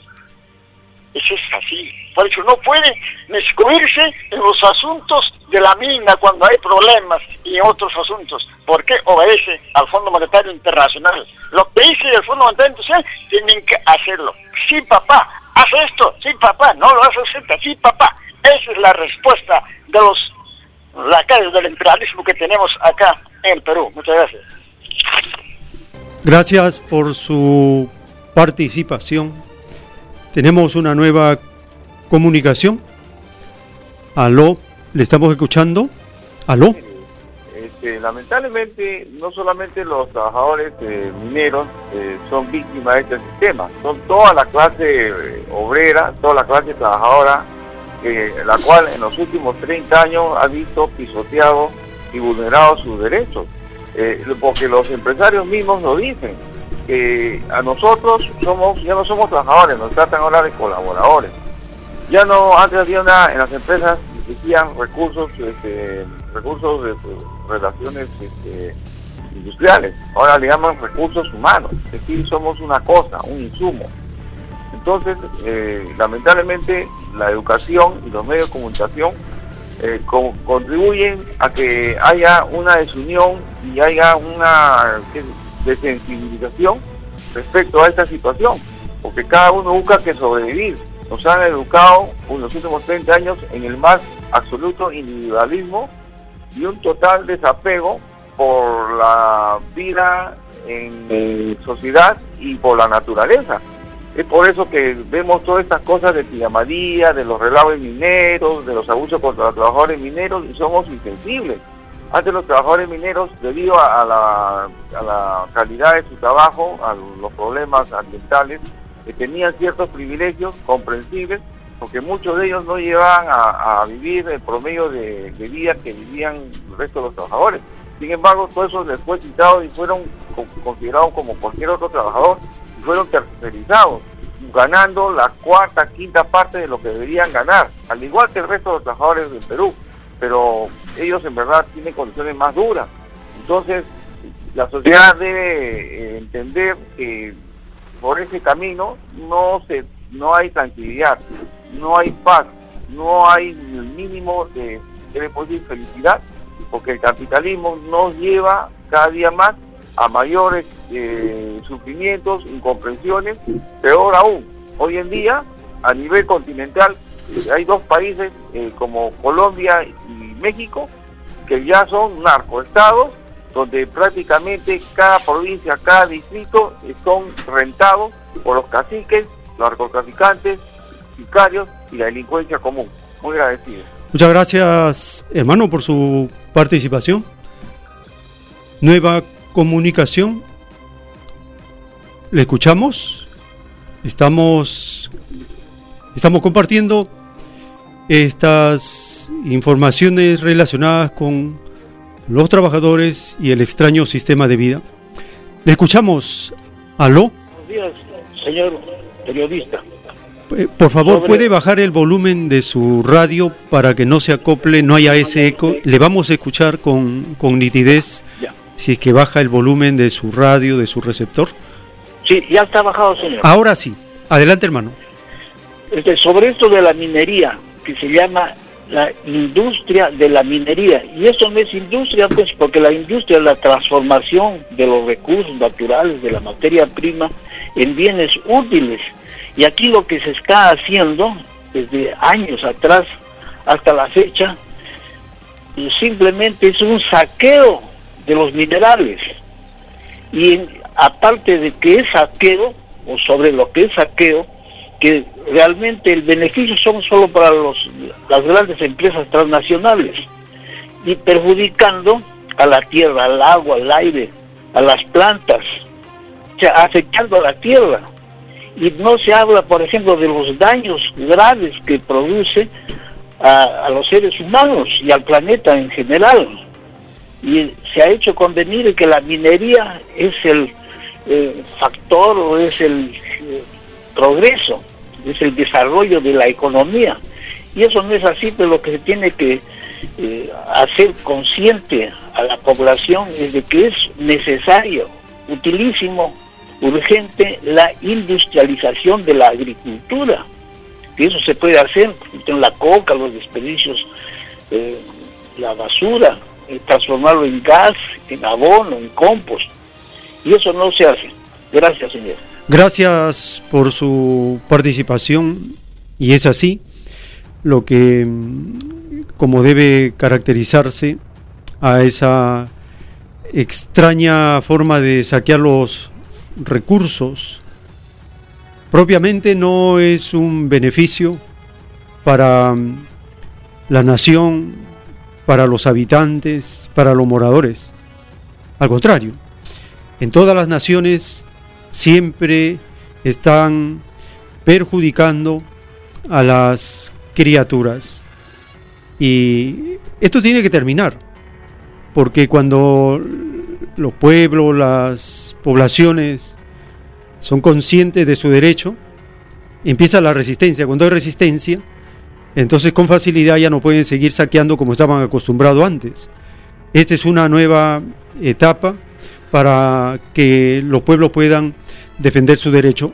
Es así. Por eso no puede descubrirse en los asuntos de la mina cuando hay problemas y en otros asuntos. ¿Por qué obedece al Fondo Monetario Internacional? Lo que dice el Fondo Monetario Internacional tienen que hacerlo. Sí, papá, haz esto. Sí, papá, no lo haces Sí, papá. Esa es la respuesta de los lacayos del imperialismo que tenemos acá en Perú. Muchas gracias. Gracias por su participación tenemos una nueva comunicación. Aló, le estamos escuchando. Aló. Este, lamentablemente, no solamente los trabajadores eh, mineros eh, son víctimas de este sistema, son toda la clase eh, obrera, toda la clase trabajadora, la cual en los últimos 30 años ha visto pisoteado y vulnerado sus derechos. porque los empresarios mismos lo dicen, que a nosotros somos ya no somos trabajadores, nos tratan ahora de colaboradores. Ya no, antes había una, en las empresas existían recursos, este, recursos de, relaciones este, industriales, ahora le llaman recursos humanos, es decir, somos una cosa, un insumo. Entonces, eh, lamentablemente, la educación y los medios de comunicación eh, contribuyen a que haya una desunión y haya una de sensibilización respecto a esta situación, porque cada uno busca que sobrevivir. Nos han educado en los últimos 30 años en el más absoluto individualismo y un total desapego por la vida en sociedad y por la naturaleza. Es por eso que vemos todas estas cosas de pijamadía, de los relaves mineros, de los abusos contra los trabajadores mineros y somos insensibles. Antes los trabajadores mineros, debido a, la, calidad de su trabajo, a los problemas ambientales, tenían ciertos privilegios comprensibles, porque muchos de ellos no llevaban a, vivir el promedio de, vida que vivían el resto de los trabajadores. Sin embargo, todo eso les fue quitado y fueron considerados como cualquier otro trabajador y fueron tercerizados, ganando la cuarta, quinta parte de lo que deberían ganar, al igual que el resto de los trabajadores del Perú pero ellos en verdad tienen condiciones más duras. Entonces, la sociedad debe eh, entender que por ese camino no se no hay tranquilidad, no hay paz, no hay el mínimo de, decir, felicidad, porque el capitalismo nos lleva cada día más a mayores eh, sufrimientos, incomprensiones, peor aún, hoy en día a nivel continental hay dos países eh, como Colombia y México que ya son narcoestados donde prácticamente cada provincia, cada distrito son rentados por los caciques, los narcotraficantes, sicarios y la delincuencia común. Muy agradecido. Muchas gracias, hermano, por su participación. Nueva comunicación. ¿Le escuchamos? Estamos, estamos compartiendo estas informaciones relacionadas con los trabajadores y el extraño sistema de vida. Le escuchamos. ¿Aló? Buenos días, señor periodista. Eh, Por favor, ¿puede bajar el volumen de su radio para que no se acople, no haya ese eco? Le vamos a escuchar con, con nitidez si es que baja el volumen de su radio, de su receptor. Sí, ya está bajado, señor. Ahora sí. Adelante, hermano. Este, sobre esto de la minería, que se llama la industria de la minería. Y eso no es industria, pues, porque la industria es la transformación de los recursos naturales, de la materia prima, en bienes útiles. Y aquí lo que se está haciendo desde años atrás hasta la fecha, simplemente es un saqueo de los minerales. Y aparte de que es saqueo, o sobre lo que es saqueo, que realmente el beneficio son solo para los, las grandes empresas transnacionales y perjudicando a la tierra, al agua, al aire, a las plantas, o sea, afectando a la tierra. Y no se habla, por ejemplo, de los daños graves que produce a, los seres humanos y al planeta en general. Y se ha hecho convenir que la minería es el eh, factor o es el eh, progreso, es el desarrollo de la economía. Y eso no es así, pero lo que se tiene que eh, hacer consciente a la población es de que es necesario, utilísimo, urgente la industrialización de la agricultura. Que eso se puede hacer con la coca, los desperdicios, eh, la basura, eh, transformarlo en gas, en abono, en compost. Y eso no se hace. Gracias, señor. Gracias por su participación y es así lo que mm, como debe caracterizarse a esa extraña forma de saquear los recursos propiamente no es un beneficio para mm, la nación, para los habitantes, para los moradores. Al contrario, en todas las naciones siempre están perjudicando a las criaturas. Y esto tiene que terminar, porque cuando los pueblos, las poblaciones son conscientes de su derecho, empieza la resistencia. Cuando hay resistencia, entonces con facilidad ya no pueden seguir saqueando como estaban acostumbrados antes. Esta es una nueva etapa para que los pueblos puedan defender su derecho.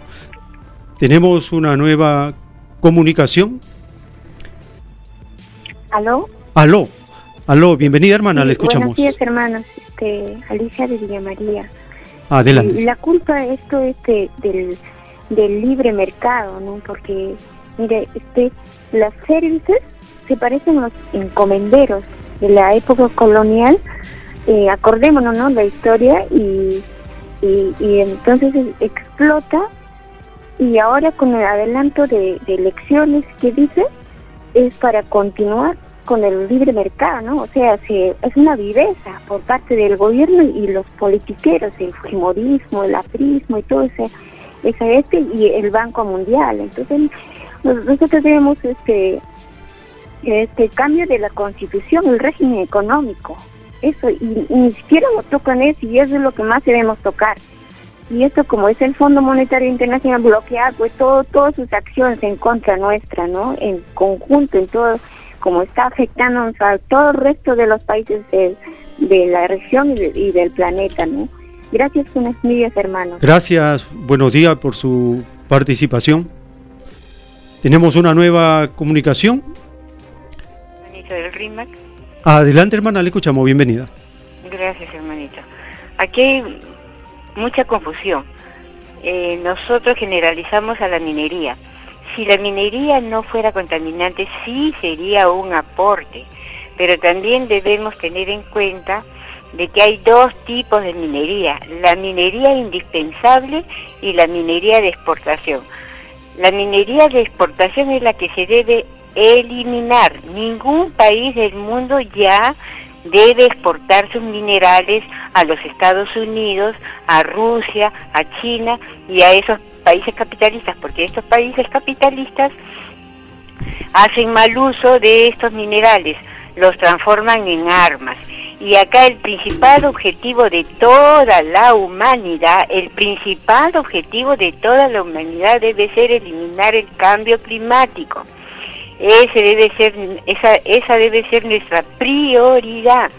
Tenemos una nueva comunicación. ¿Aló? Aló, aló, bienvenida hermana, Sí, le escuchamos. Buenos días, hermanos. Este, Alicia de Villa María. Adelante. La culpa esto es de- del, del libre mercado, ¿no? Porque, mire, este, las services se parecen a los encomenderos de la época colonial. Eh, acordémonos, ¿no? La historia y, y, y entonces es- explota y ahora con el adelanto de, elecciones que dice es para continuar con el libre mercado, ¿no? O sea, se, es una viveza por parte del gobierno y los politiqueros, el fujimorismo, el aprismo y todo ese, esa este y el Banco Mundial. Entonces, nos- nosotros vemos este este cambio de la constitución, el régimen económico, eso, y, y ni siquiera lo tocan eso, y eso es lo que más debemos tocar. Y esto como es el Fondo Monetario Internacional bloquear pues todo, todas sus acciones en contra nuestra, ¿no? En conjunto, en todo, como está afectando a todo el resto de los países de, de la región y, de- y del planeta, ¿no? Gracias, unas millas, hermanos. Gracias, buenos días por su participación. Tenemos una nueva comunicación. hermanito del RIMAC. Adelante hermana, le escuchamos, bienvenida. Gracias, hermanito. Aquí hay mucha confusión. Eh, nosotros generalizamos a la minería. si la minería no fuera contaminante, sí sería un aporte, pero también debemos tener en cuenta de que hay dos tipos de minería, la minería indispensable y la minería de exportación. La minería de exportación es la que se debe eliminar. Ningún país del mundo ya debe exportar sus minerales a los Estados Unidos, a Rusia, a China y a esos países capitalistas, porque estos países capitalistas hacen mal uso de estos minerales, los transforman en armas. Y acá el principal objetivo de toda la humanidad, el principal objetivo de toda la humanidad debe ser eliminar el cambio climático. Ese debe ser, esa, esa debe ser nuestra prioridad.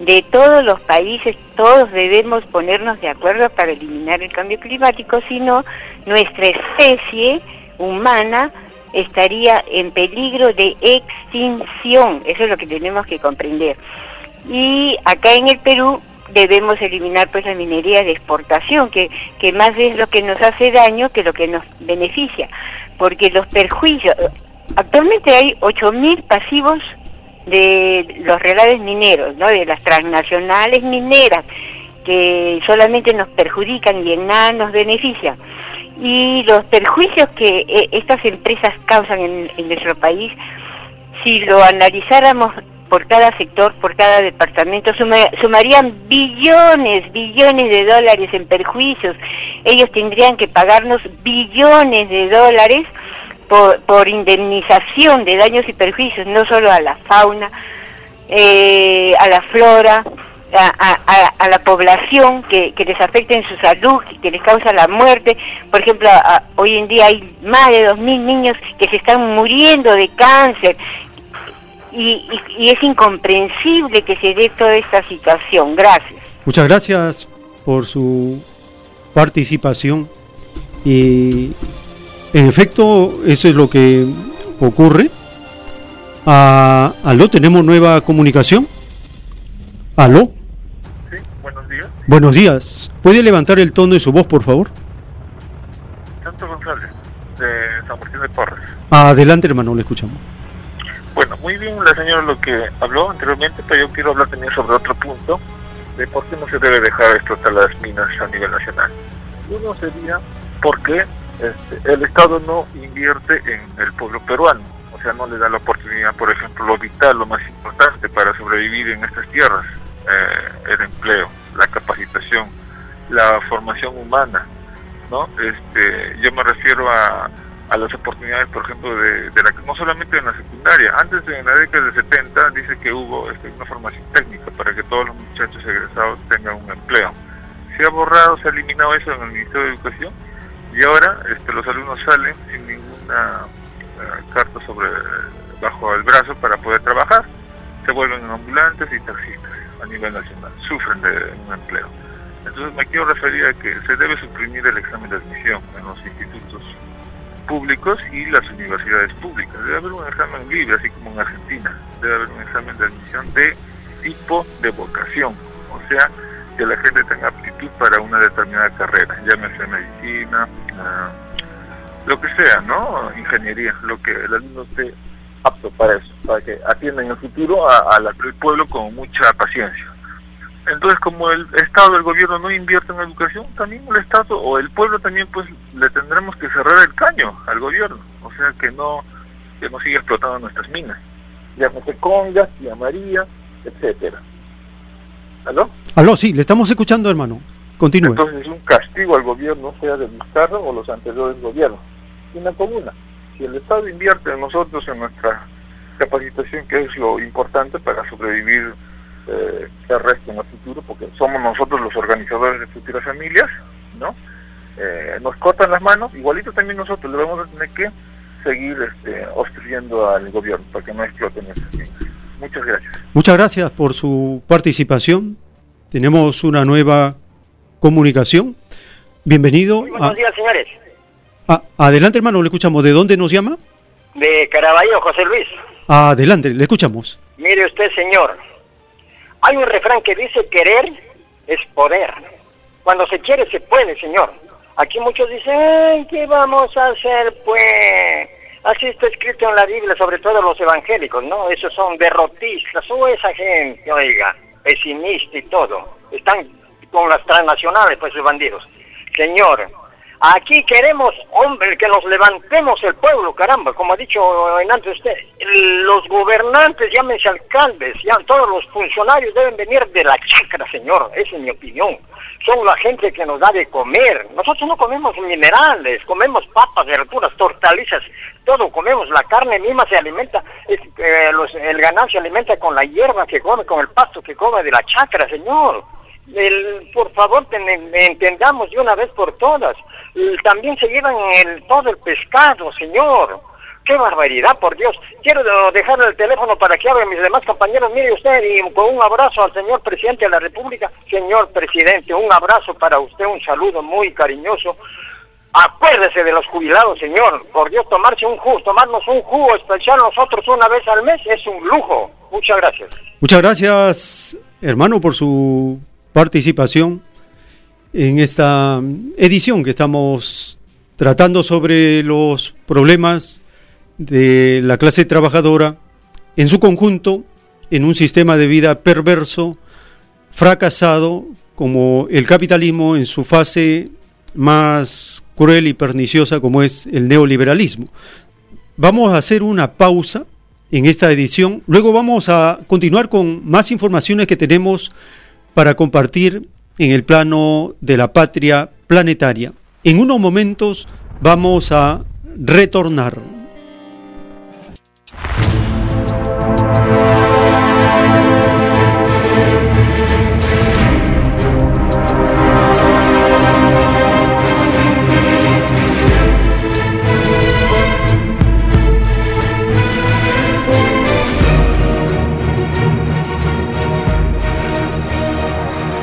De todos los países, todos debemos ponernos de acuerdo para eliminar el cambio climático, si no, nuestra especie humana estaría en peligro de extinción. Eso es lo que tenemos que comprender. Y acá en el Perú debemos eliminar pues la minería de exportación, que, que más es lo que nos hace daño que lo que nos beneficia, porque los perjuicios, actualmente hay 8.000 pasivos de los relaves mineros, ¿no? de las transnacionales mineras, que solamente nos perjudican y en nada nos benefician. Y los perjuicios que eh, estas empresas causan en, en nuestro país, si lo analizáramos por cada sector, por cada departamento, sumarían billones, billones de dólares en perjuicios. Ellos tendrían que pagarnos billones de dólares por, indemnización de daños y perjuicios, no solo a la fauna, eh, a la flora, a, la población que, les afecta en su salud, que les causa la muerte. Por ejemplo, hoy en día hay más de 2.000 niños que se están muriendo de cáncer. Y, y, es incomprensible que se dé toda esta situación. Gracias. Muchas gracias por su participación. Y en efecto, eso es lo que ocurre. Ah, aló, tenemos nueva comunicación. Aló. Sí, buenos días. Buenos días. ¿Puede levantar el tono de su voz, por favor? Santo González, de San Martín de Porres. Adelante, hermano, le escuchamos. Bueno, muy bien la señora lo que habló anteriormente, pero yo quiero hablar también sobre otro punto, de por qué no se debe dejar explotar las minas a nivel nacional. Uno sería porque este, el Estado no invierte en el pueblo peruano, o sea, no le da la oportunidad, por ejemplo, lo vital, lo más importante para sobrevivir en estas tierras, eh, el empleo, la capacitación, la formación humana, ¿no? Este, yo me refiero a, a las oportunidades, por ejemplo, de, la, no solamente en la secundaria, antes en la década de 70 dice que hubo este, una formación técnica para que todos los muchachos egresados tengan un empleo. Se ha borrado, se ha eliminado eso en el Ministerio de Educación y ahora este, los alumnos salen sin ninguna eh, carta sobre bajo el brazo para poder trabajar. Se vuelven ambulantes y taxistas a nivel nacional, sufren de un empleo. Entonces me quiero referir a que se debe suprimir el examen de admisión en los institutos públicos y las universidades públicas. Debe haber un examen libre, así como en Argentina. Debe haber un examen de admisión de tipo de vocación, o sea, que la gente tenga aptitud para una determinada carrera, llámese medicina, uh, lo que sea, ¿no? Ingeniería, lo que el alumno esté apto para eso, para que atienda en el futuro al pueblo con mucha paciencia. Entonces, como el Estado, el gobierno no invierte en educación, también el Estado o el pueblo también, pues, le tendremos que cerrar el caño al gobierno, o sea, que no que no siga explotando nuestras minas, llámese Congas, Tía María, etcétera. ¿Aló? Aló, sí, le estamos escuchando, hermano. Continúe. Entonces es un castigo al gobierno, sea de Vizcarra o los anteriores gobiernos. Una comuna. Si el Estado invierte en nosotros, en nuestra capacitación, que es lo importante para sobrevivir eh, el resto en el futuro, porque somos nosotros los organizadores de futuras familias, ¿no? Eh, nos cortan las manos, igualito también nosotros le vamos a tener que seguir este, obstruyendo al gobierno para que no exploten minas. Muchas gracias. Muchas gracias por su participación. Tenemos una nueva comunicación. Bienvenido. Muy buenos días, señores. adelante, hermano, le escuchamos. ¿De dónde nos llama? De Caraballo, José Luis. Adelante, le escuchamos. Mire usted, señor. Hay un refrán que dice querer es poder. Cuando se quiere, se puede, señor. Aquí muchos dicen, ¿qué vamos a hacer? Pues así está escrito en la Biblia, sobre todo los evangélicos, ¿no? Esos son derrotistas, o esa gente, oiga, pesimista y todo. Están con las transnacionales, pues los bandidos. Señor, Aquí queremos, hombre, que nos levantemos el pueblo, caramba, como ha dicho en antes usted. Los gobernantes, llámense alcaldes, ya todos los funcionarios deben venir de la chacra, señor, esa es mi opinión. Son la gente que nos da de comer. Nosotros no comemos minerales, comemos papas, verduras, tortalizas, todo comemos. La carne misma se alimenta, eh, el ganado se alimenta con la hierba que come, con el pasto que come de la chacra, señor el, por favor, entendamos de una vez por todas. También se llevan el, todo el pescado, señor. ¡Qué barbaridad, por Dios! Quiero dejarle el teléfono para que hable mis demás compañeros. Mire usted, y con un abrazo al señor presidente de la República. Señor presidente, un abrazo para usted, un saludo muy cariñoso. Acuérdese de los jubilados, señor. Por Dios, tomarse un jugo, tomarnos un jugo especial nosotros una vez al mes es un lujo. Muchas gracias. Muchas gracias, hermano, por su participación en esta edición que estamos tratando sobre los problemas de la clase trabajadora en su conjunto en un sistema de vida perverso, fracasado, como el capitalismo en su fase más cruel y perniciosa como es el neoliberalismo. Vamos a hacer una pausa en esta edición, luego vamos a continuar con más informaciones que tenemos para compartir en el plano de la patria planetaria. En unos momentos vamos a retornar.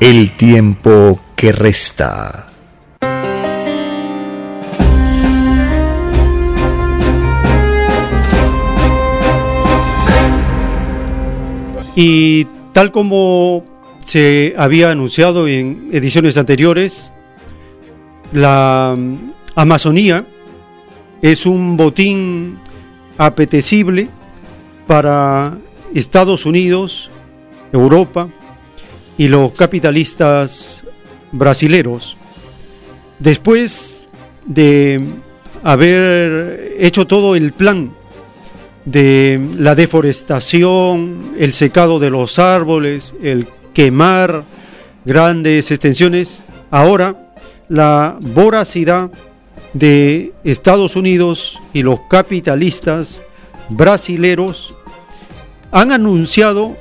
el tiempo que resta. Y tal como se había anunciado en ediciones anteriores, la Amazonía es un botín apetecible para Estados Unidos, Europa, y los capitalistas brasileros. Después de haber hecho todo el plan de la deforestación, el secado de los árboles, el quemar grandes extensiones, ahora la voracidad de Estados Unidos y los capitalistas brasileros han anunciado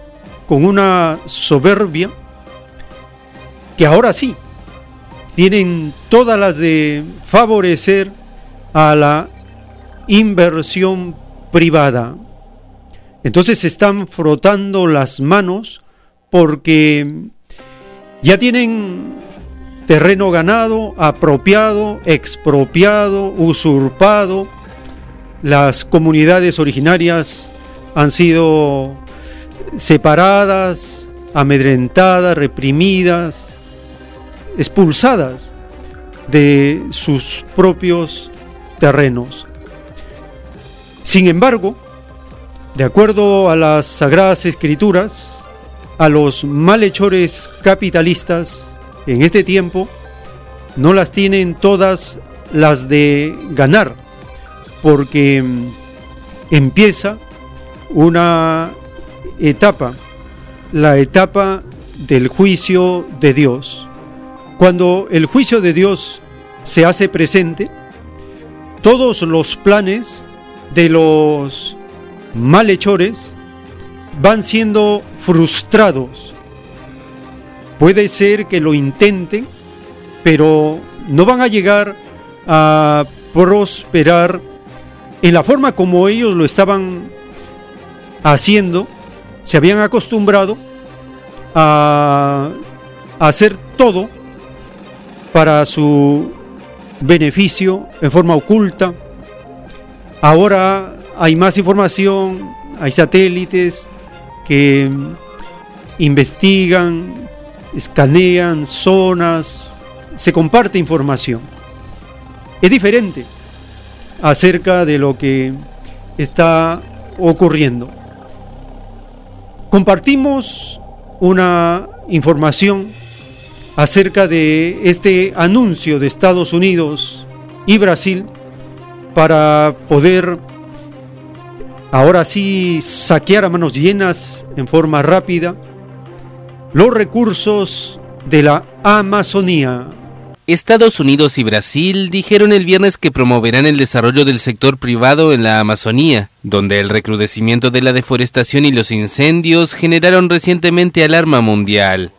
con una soberbia que ahora sí tienen todas las de favorecer a la inversión privada. Entonces se están frotando las manos porque ya tienen terreno ganado, apropiado, expropiado, usurpado. Las comunidades originarias han sido separadas, amedrentadas, reprimidas, expulsadas de sus propios terrenos. Sin embargo, de acuerdo a las sagradas escrituras, a los malhechores capitalistas en este tiempo no las tienen todas las de ganar, porque mm, empieza una etapa, la etapa del juicio de Dios. Cuando el juicio de Dios se hace presente, todos los planes de los malhechores van siendo frustrados. Puede ser que lo intenten, pero no van a llegar a prosperar en la forma como ellos lo estaban haciendo, se habían acostumbrado a hacer todo para su beneficio en forma oculta. Ahora hay más información, hay satélites que investigan, escanean zonas, se comparte información. Es diferente acerca de lo que está ocurriendo. Compartimos una información acerca de este anuncio de Estados Unidos y Brasil para poder ahora sí saquear a manos llenas en forma rápida los recursos de la Amazonía. Estados Unidos y Brasil dijeron el viernes que promoverán el desarrollo del sector privado en la Amazonía, donde el recrudecimiento de la deforestación y los incendios generaron recientemente alarma mundial.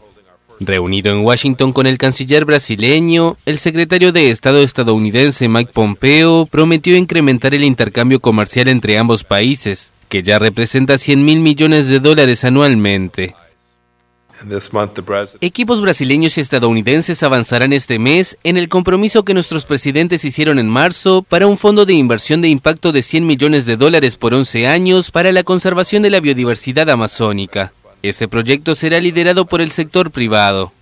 Reunido en Washington con el canciller brasileño, el secretario de Estado estadounidense Mike Pompeo prometió incrementar el intercambio comercial entre ambos países, que ya representa 100 mil millones de dólares anualmente. Equipos brasileños y estadounidenses avanzarán este mes en el compromiso que nuestros presidentes hicieron en marzo para un fondo de inversión de impacto de 100 millones de dólares por 11 años para la conservación de la biodiversidad amazónica. Ese proyecto será liderado por el sector privado.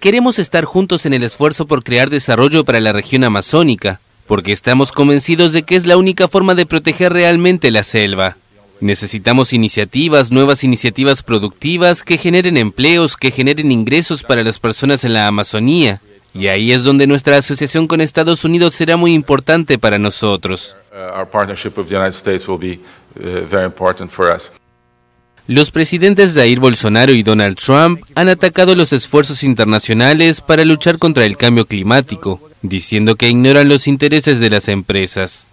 Queremos estar juntos en el esfuerzo por crear desarrollo para la región amazónica, porque estamos convencidos de que es la única forma de proteger realmente la selva. Necesitamos iniciativas, nuevas iniciativas productivas que generen empleos, que generen ingresos para las personas en la Amazonía. Y ahí es donde nuestra asociación con Estados Unidos será muy importante para nosotros. Los presidentes Jair Bolsonaro y Donald Trump han atacado los esfuerzos internacionales para luchar contra el cambio climático, diciendo que ignoran los intereses de las empresas.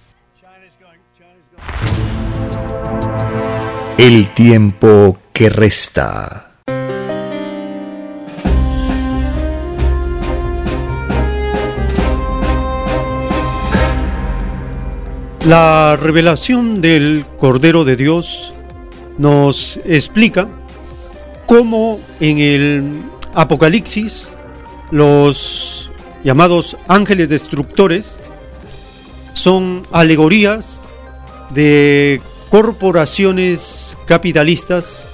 El tiempo que resta. La revelación del Cordero de Dios nos explica cómo en el Apocalipsis los llamados ángeles destructores son alegorías de corporaciones capitalistas.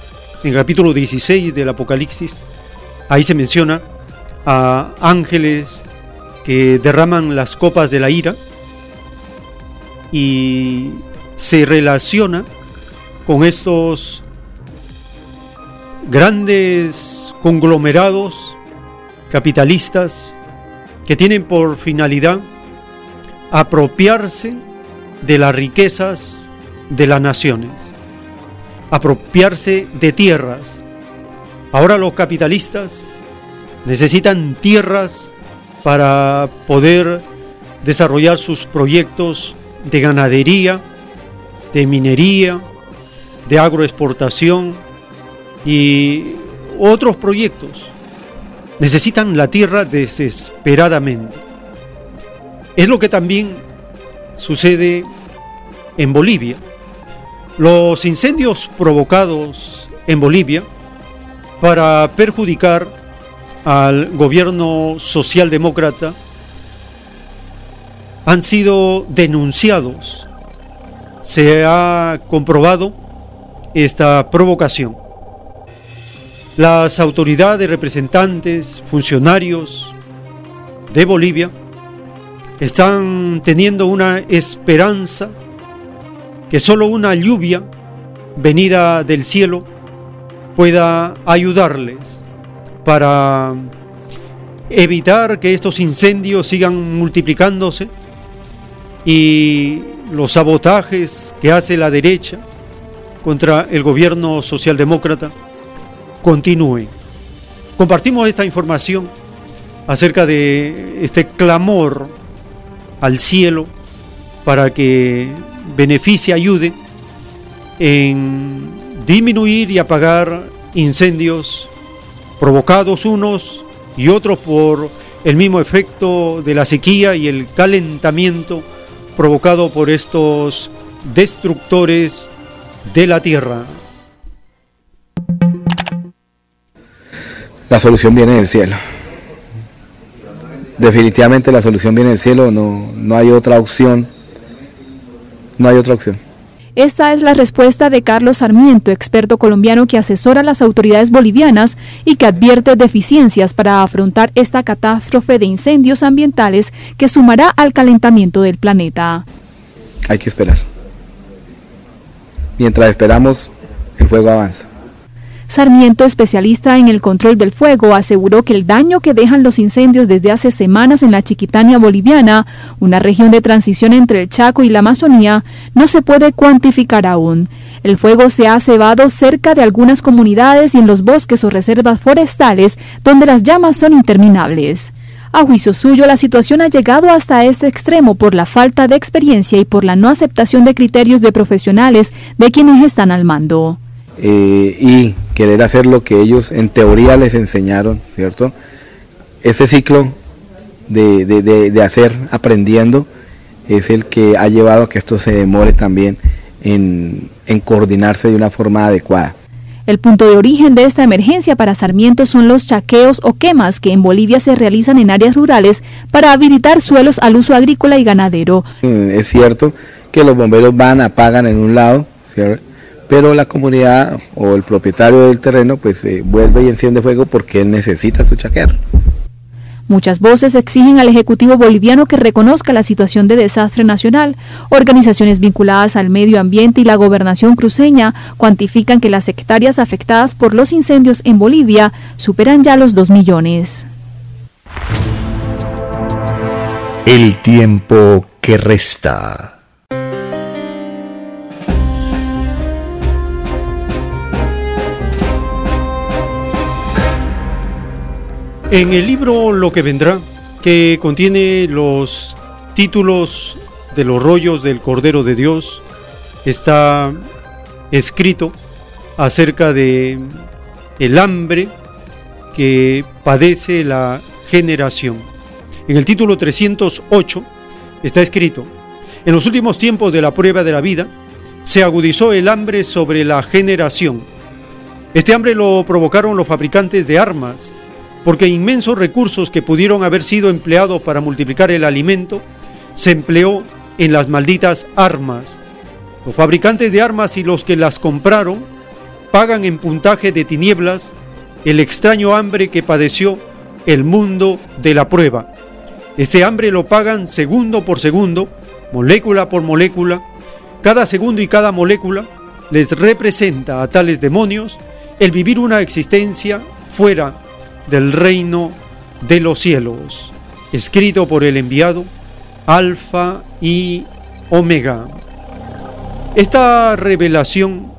En el capítulo 16 del Apocalipsis, ahí se menciona a ángeles que derraman las copas de la ira y se relaciona con estos grandes conglomerados capitalistas que tienen por finalidad apropiarse de las riquezas de las naciones, apropiarse de tierras. Ahora los capitalistas necesitan tierras para poder desarrollar sus proyectos de ganadería, de minería, de agroexportación y otros proyectos. Necesitan la tierra desesperadamente. Es lo que también sucede en Bolivia. Los incendios provocados en Bolivia para perjudicar al gobierno socialdemócrata han sido denunciados. Se ha comprobado esta provocación. Las autoridades, representantes, funcionarios de Bolivia están teniendo una esperanza que solo una lluvia venida del cielo pueda ayudarles para evitar que estos incendios sigan multiplicándose y los sabotajes que hace la derecha contra el gobierno socialdemócrata continúen. Compartimos esta información acerca de este clamor al cielo para que beneficie, ayude en disminuir y apagar incendios provocados unos y otros por el mismo efecto de la sequía y el calentamiento provocado por estos destructores de la tierra. La solución viene del cielo. Definitivamente la solución viene del cielo, no, no hay otra opción. No hay otra opción. Esta es la respuesta de Carlos Sarmiento, experto colombiano que asesora a las autoridades bolivianas y que advierte deficiencias para afrontar esta catástrofe de incendios ambientales que sumará al calentamiento del planeta. Hay que esperar. Mientras esperamos, el fuego avanza. Sarmiento, especialista en el control del fuego, aseguró que el daño que dejan los incendios desde hace semanas en la Chiquitania boliviana, una región de transición entre el Chaco y la Amazonía, no se puede cuantificar aún. El fuego se ha cebado cerca de algunas comunidades y en los bosques o reservas forestales, donde las llamas son interminables. A juicio suyo, la situación ha llegado hasta este extremo por la falta de experiencia y por la no aceptación de criterios de profesionales de quienes están al mando. Eh, y querer hacer lo que ellos en teoría les enseñaron, ¿cierto? Ese ciclo de, de, hacer aprendiendo es el que ha llevado a que esto se demore también en, en coordinarse de una forma adecuada. El punto de origen de esta emergencia para Sarmiento son los chaqueos o quemas que en Bolivia se realizan en áreas rurales para habilitar suelos al uso agrícola y ganadero. Mm, es cierto que los bomberos van, apagan en un lado, ¿cierto? Pero la comunidad o el propietario del terreno pues eh, vuelve y enciende fuego porque él necesita su chaquero. Muchas voces exigen al Ejecutivo boliviano que reconozca la situación de desastre nacional. Organizaciones vinculadas al medio ambiente y la gobernación cruceña cuantifican que las hectáreas afectadas por los incendios en Bolivia superan ya los 2 millones. El tiempo que resta. En el libro Lo que vendrá, que contiene los títulos de los rollos del Cordero de Dios, está escrito acerca de el hambre que padece la generación. En el título 308 está escrito, en los últimos tiempos de la prueba de la vida, se agudizó el hambre sobre la generación. Este hambre lo provocaron los fabricantes de armas, porque inmensos recursos que pudieron haber sido empleados para multiplicar el alimento se empleó en las malditas armas. Los fabricantes de armas y los que las compraron pagan en puntaje de tinieblas el extraño hambre que padeció el mundo de la prueba. Este hambre lo pagan segundo por segundo, molécula por molécula. Cada segundo y cada molécula les representa a tales demonios el vivir una existencia fuera del reino de los cielos, escrito por el enviado Alfa y Omega. Esta revelación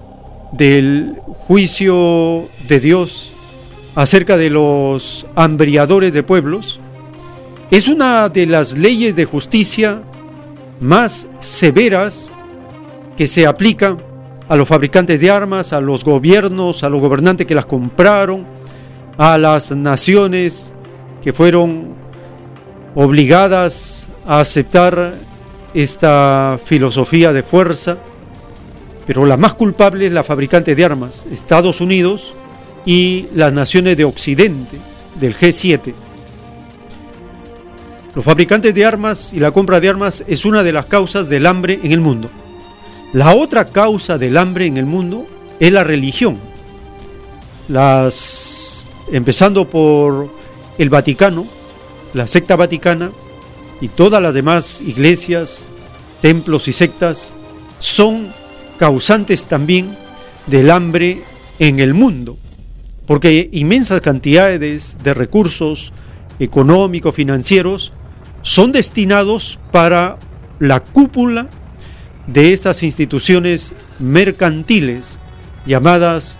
del juicio de Dios acerca de los hambriadores de pueblos es una de las leyes de justicia más severas que se aplican a los fabricantes de armas, a los gobiernos, a los gobernantes que las compraron, a las naciones que fueron obligadas a aceptar esta filosofía de fuerza, pero la más culpable es la fabricante de armas, Estados Unidos y las naciones de Occidente, del G7. Los fabricantes de armas y la compra de armas es una de las causas del hambre en el mundo. La otra causa del hambre en el mundo es la religión. Las empezando por el Vaticano, la secta vaticana y todas las demás iglesias, templos y sectas, son causantes también del hambre en el mundo. porque inmensas cantidades de recursos económicos, financieros, son destinados para la cúpula de estas instituciones mercantiles llamadas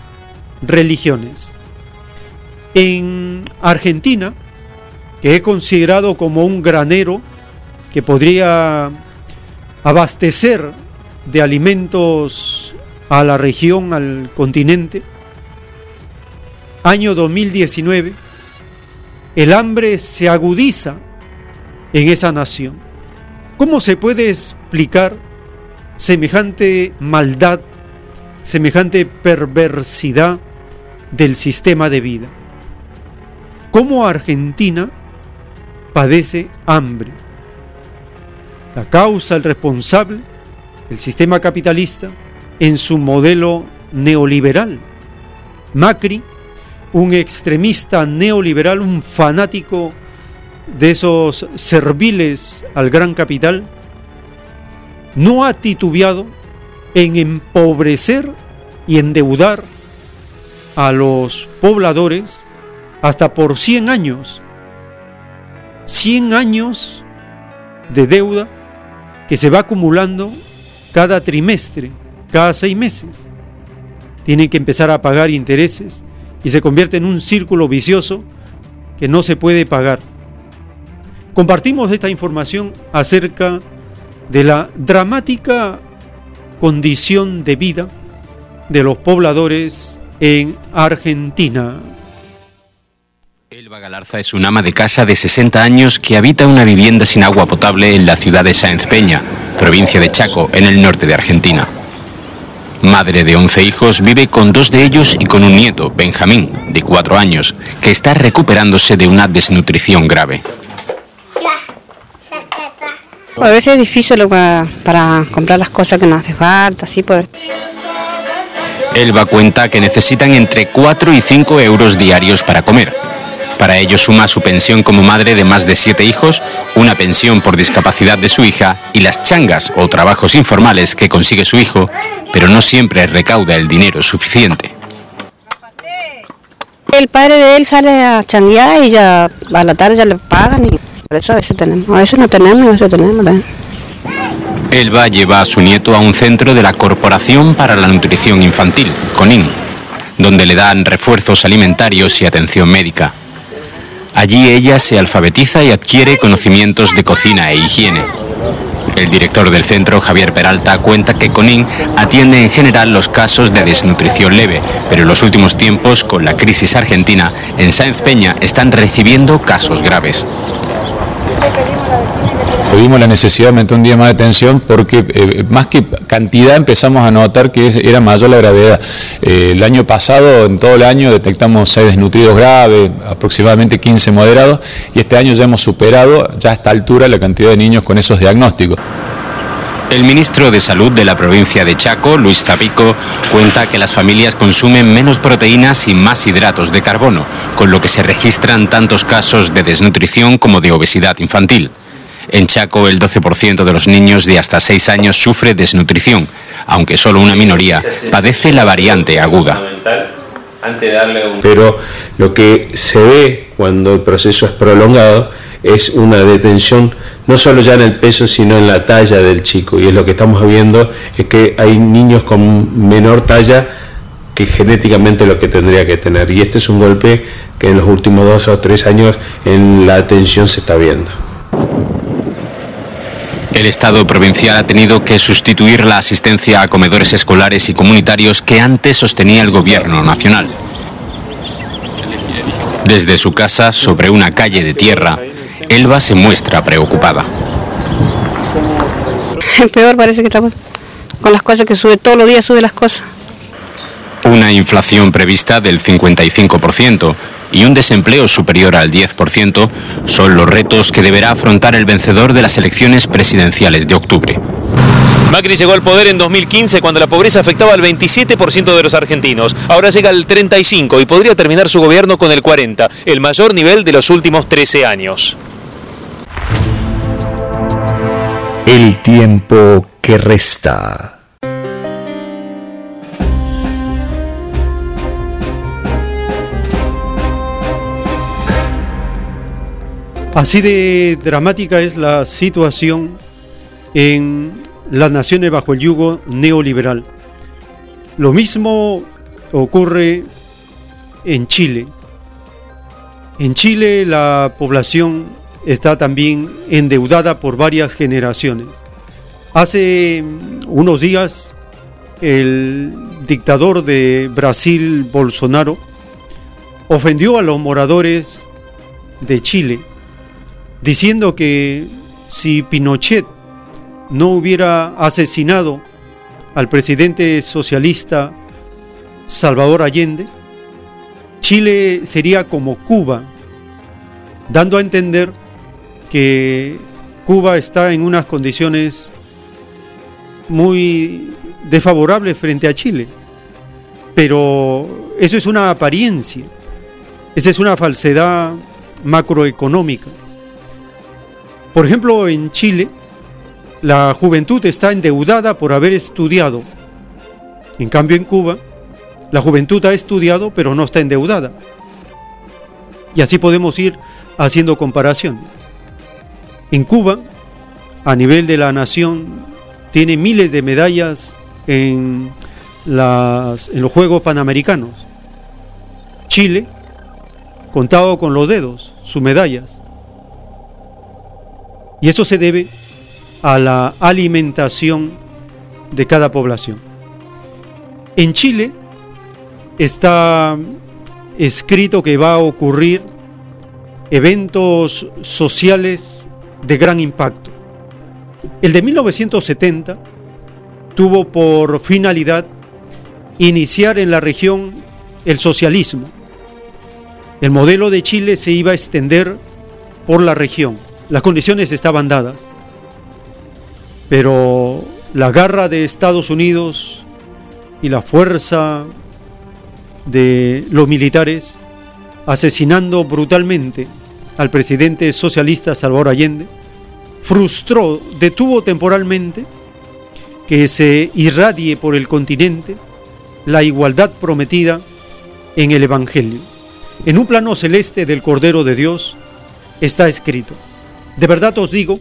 religiones. En Argentina, que he considerado como un granero que podría abastecer de alimentos a la región, al continente, año 2019, el hambre se agudiza en esa nación. ¿Cómo se puede explicar semejante maldad, semejante perversidad del sistema de vida? ¿Cómo Argentina padece hambre? La causa, el responsable, el sistema capitalista en su modelo neoliberal. Macri, un extremista neoliberal, un fanático de esos serviles al gran capital, no ha titubeado en empobrecer y endeudar a los pobladores hasta por 100 años. 100 años de deuda que se va acumulando cada trimestre, cada seis meses. Tienen que empezar a pagar intereses y se convierte en un círculo vicioso que no se puede pagar. Compartimos esta información acerca de la dramática condición de vida de los pobladores en Argentina. Elba Galarza es una ama de casa de 60 años que habita una vivienda sin agua potable en la ciudad de Sáenz Peña, provincia de Chaco, en el norte de Argentina. Madre de 11 hijos, vive con dos de ellos y con un nieto, Benjamín, de 4 años, que está recuperándose de una desnutrición grave. A veces es difícil para, comprar las cosas que nos hace falta, así pues. Elba cuenta que necesitan entre 4 y 5 euros diarios para comer. Para ello suma su pensión como madre de más de siete hijos, una pensión por discapacidad de su hija y las changas o trabajos informales que consigue su hijo, pero no siempre recauda el dinero suficiente. El padre de él sale a changuear y ya a la tarde ya le pagan y por eso a veces tenemos, a veces no tenemos, a veces tenemos también. Elba lleva a su nieto a un centro de la Corporación para la Nutrición Infantil, CONIN, donde le dan refuerzos alimentarios y atención médica. Allí ella se alfabetiza y adquiere conocimientos de cocina e higiene. El director del centro, Javier Peralta, cuenta que CONIN atiende en general los casos de desnutrición leve, pero en los últimos tiempos, con la crisis argentina, en Sáenz Peña están recibiendo casos graves. Vimos la necesidad de meter un día más de atención porque eh, más que cantidad empezamos a notar que era mayor la gravedad. Eh, el año pasado, en todo el año, detectamos 6 desnutridos graves, aproximadamente 15 moderados, y este año ya hemos superado ya a esta altura la cantidad de niños con esos diagnósticos. El ministro de Salud de la provincia de Chaco, Luis Zapico, cuenta que las familias consumen menos proteínas y más hidratos de carbono, con lo que se registran tantos casos de desnutrición como de obesidad infantil. En Chaco, el 12% de los niños de hasta 6 años sufre desnutrición, aunque solo una minoría padece la variante aguda. Pero lo que se ve cuando el proceso es prolongado es una detención no solo ya en el peso, sino en la talla del chico. Y es lo que estamos viendo, es que hay niños con menor talla que genéticamente lo que tendría que tener. Y este es un golpe que en los últimos dos o tres años en la atención se está viendo. El Estado provincial ha tenido que sustituir la asistencia a comedores escolares y comunitarios que antes sostenía el gobierno nacional. Desde su casa, sobre una calle de tierra, Elba se muestra preocupada. Peor parece que estamos con las cosas que sube, todos los días sube las cosas. Una inflación prevista del 55% y un desempleo superior al 10% son los retos que deberá afrontar el vencedor de las elecciones presidenciales de octubre. Macri llegó al poder en 2015 cuando la pobreza afectaba al 27% de los argentinos. Ahora llega al 35% y podría terminar su gobierno con el 40%, el mayor nivel de los últimos 13 años. El tiempo que resta. Así de dramática es la situación en las naciones bajo el yugo neoliberal. Lo mismo ocurre en Chile. En Chile la población está también endeudada por varias generaciones. Hace unos días el dictador de Brasil, Bolsonaro, ofendió a los moradores de Chile, diciendo que si Pinochet no hubiera asesinado al presidente socialista Salvador Allende, Chile sería como Cuba, dando a entender que Cuba está en unas condiciones muy desfavorables frente a Chile. Pero eso es una apariencia, esa es una falsedad macroeconómica. Por ejemplo, en Chile, la juventud está endeudada por haber estudiado. En cambio, en Cuba, la juventud ha estudiado pero no está endeudada. Y así podemos ir haciendo comparación. En Cuba, a nivel de la nación, tiene miles de medallas en, en los Juegos Panamericanos. Chile, contado con los dedos, sus medallas. Y eso se debe a la alimentación de cada población. En Chile está escrito que va a ocurrir eventos sociales de gran impacto. El de 1970 tuvo por finalidad iniciar en la región el socialismo. El modelo de Chile se iba a extender por la región. Las condiciones estaban dadas. Pero la garra de Estados Unidos y la fuerza de los militares asesinando brutalmente al presidente socialista Salvador Allende, frustró, detuvo temporalmente que se irradie por el continente la igualdad prometida en el Evangelio. En un plano celeste del Cordero de Dios está escrito, de verdad os digo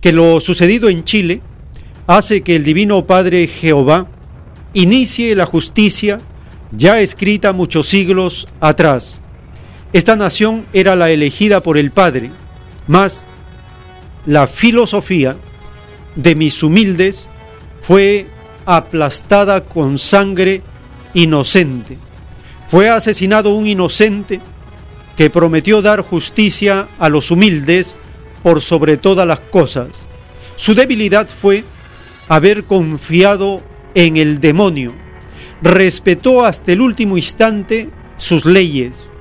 que lo sucedido en Chile hace que el Divino Padre Jehová inicie la justicia ya escrita muchos siglos atrás. Esta nación era la elegida por el Padre, mas la filosofía de mis humildes fue aplastada con sangre inocente. Fue asesinado un inocente que prometió dar justicia a los humildes por sobre todas las cosas. Su debilidad fue haber confiado en el demonio. Respetó hasta el último instante sus leyes.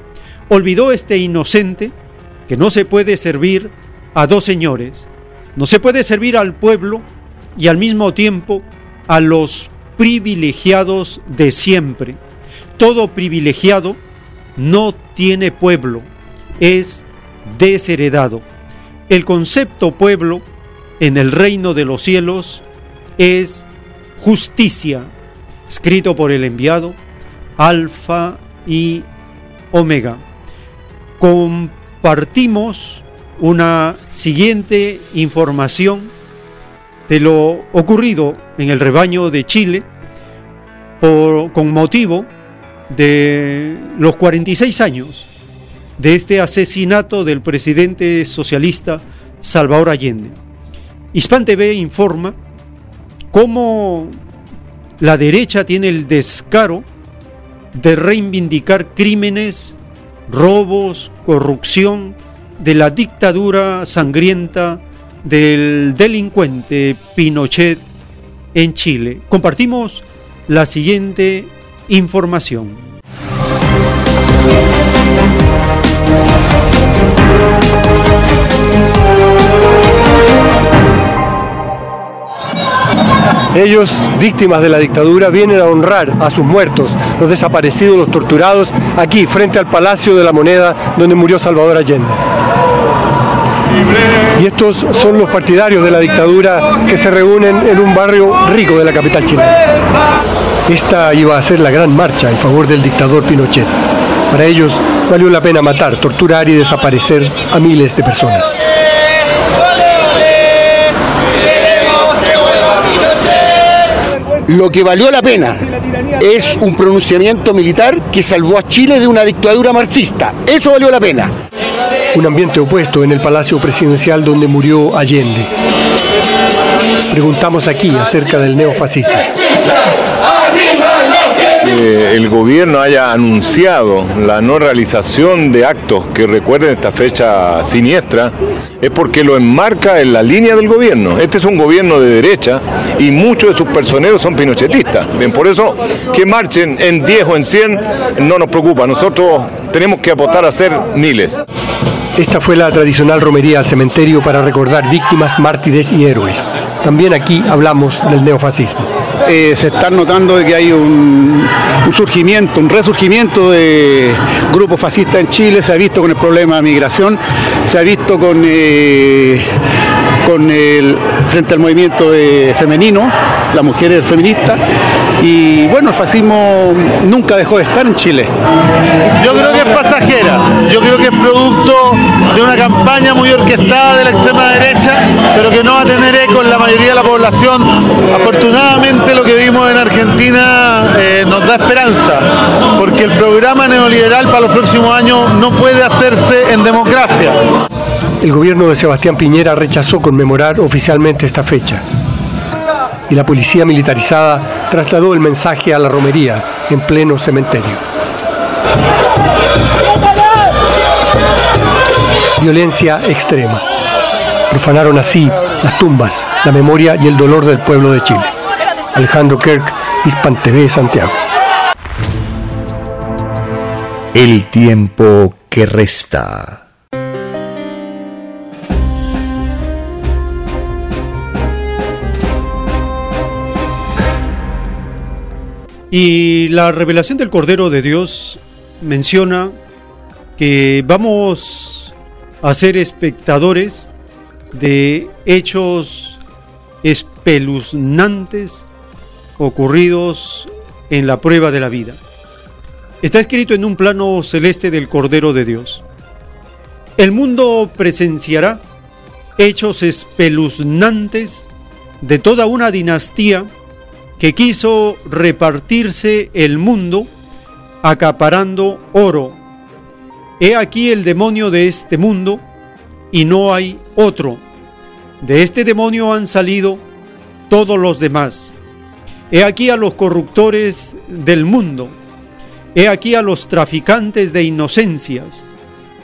Olvidó este inocente que no se puede servir a dos señores. No se puede servir al pueblo y al mismo tiempo a los privilegiados de siempre. Todo privilegiado no tiene pueblo, es desheredado. El concepto pueblo en el reino de los cielos es justicia, escrito por el enviado, Alfa y Omega. Compartimos una siguiente información de lo ocurrido en el rebaño de Chile por, con motivo de los 46 años de este asesinato del presidente socialista Salvador Allende. Hispan TV informa cómo la derecha tiene el descaro de reivindicar crímenes, robos, corrupción de la dictadura sangrienta del delincuente Pinochet en Chile. Compartimos la siguiente información. Ellos, víctimas de la dictadura, vienen a honrar a sus muertos, los desaparecidos, los torturados, aquí, frente al Palacio de la Moneda, donde murió Salvador Allende. Y estos son los partidarios de la dictadura que se reúnen en un barrio rico de la capital chilena. Esta iba a ser la gran marcha en favor del dictador Pinochet. Para ellos Valió la pena matar, torturar y desaparecer a miles de personas. Lo que valió la pena es un pronunciamiento militar que salvó a Chile de una dictadura marxista. Eso valió la pena. Un ambiente opuesto en el Palacio Presidencial donde murió Allende. Preguntamos aquí acerca del neofascismo el gobierno haya anunciado la no realización de actos que recuerden esta fecha siniestra es porque lo enmarca en la línea del gobierno. Este es un gobierno de derecha y muchos de sus personeros son pinochetistas. Bien, por eso que marchen en 10 o en 100 no nos preocupa. Nosotros tenemos que apostar a ser miles. Esta fue la tradicional romería al cementerio para recordar víctimas, mártires y héroes. También aquí hablamos del neofascismo. Eh, se está notando que hay un, surgimiento, un resurgimiento de grupos fascistas en Chile, se ha visto con el problema de migración, se ha visto con, eh, el, frente al movimiento femenino, las mujeres feministas, y bueno, el fascismo nunca dejó de estar en Chile. Yo creo que es pasajera, yo creo que es producto de una campaña muy orquestada de la extrema derecha, pero que no va a tener eco en la mayoría de la población. Afortunadamente lo que vimos en Argentina eh, nos da esperanza, porque el programa neoliberal para los próximos años no puede hacerse en democracia. El gobierno de Sebastián Piñera rechazó conmemorar oficialmente esta fecha y la policía militarizada trasladó el mensaje a la romería en pleno cementerio. Violencia extrema. Profanaron así las tumbas, la memoria y el dolor del pueblo de Chile. Alejandro Kirk, Hispan TV, Santiago. El tiempo que resta. Y la revelación del Cordero de Dios menciona que vamos a ser espectadores de hechos espeluznantes ocurridos en la prueba de la vida. Está escrito en un plano celeste del Cordero de Dios. El mundo presenciará hechos espeluznantes de toda una dinastía que quiso repartirse el mundo acaparando oro. He aquí el demonio de este mundo y no hay otro. De este demonio han salido todos los demás. He aquí a los corruptores del mundo. He aquí a los traficantes de inocencias.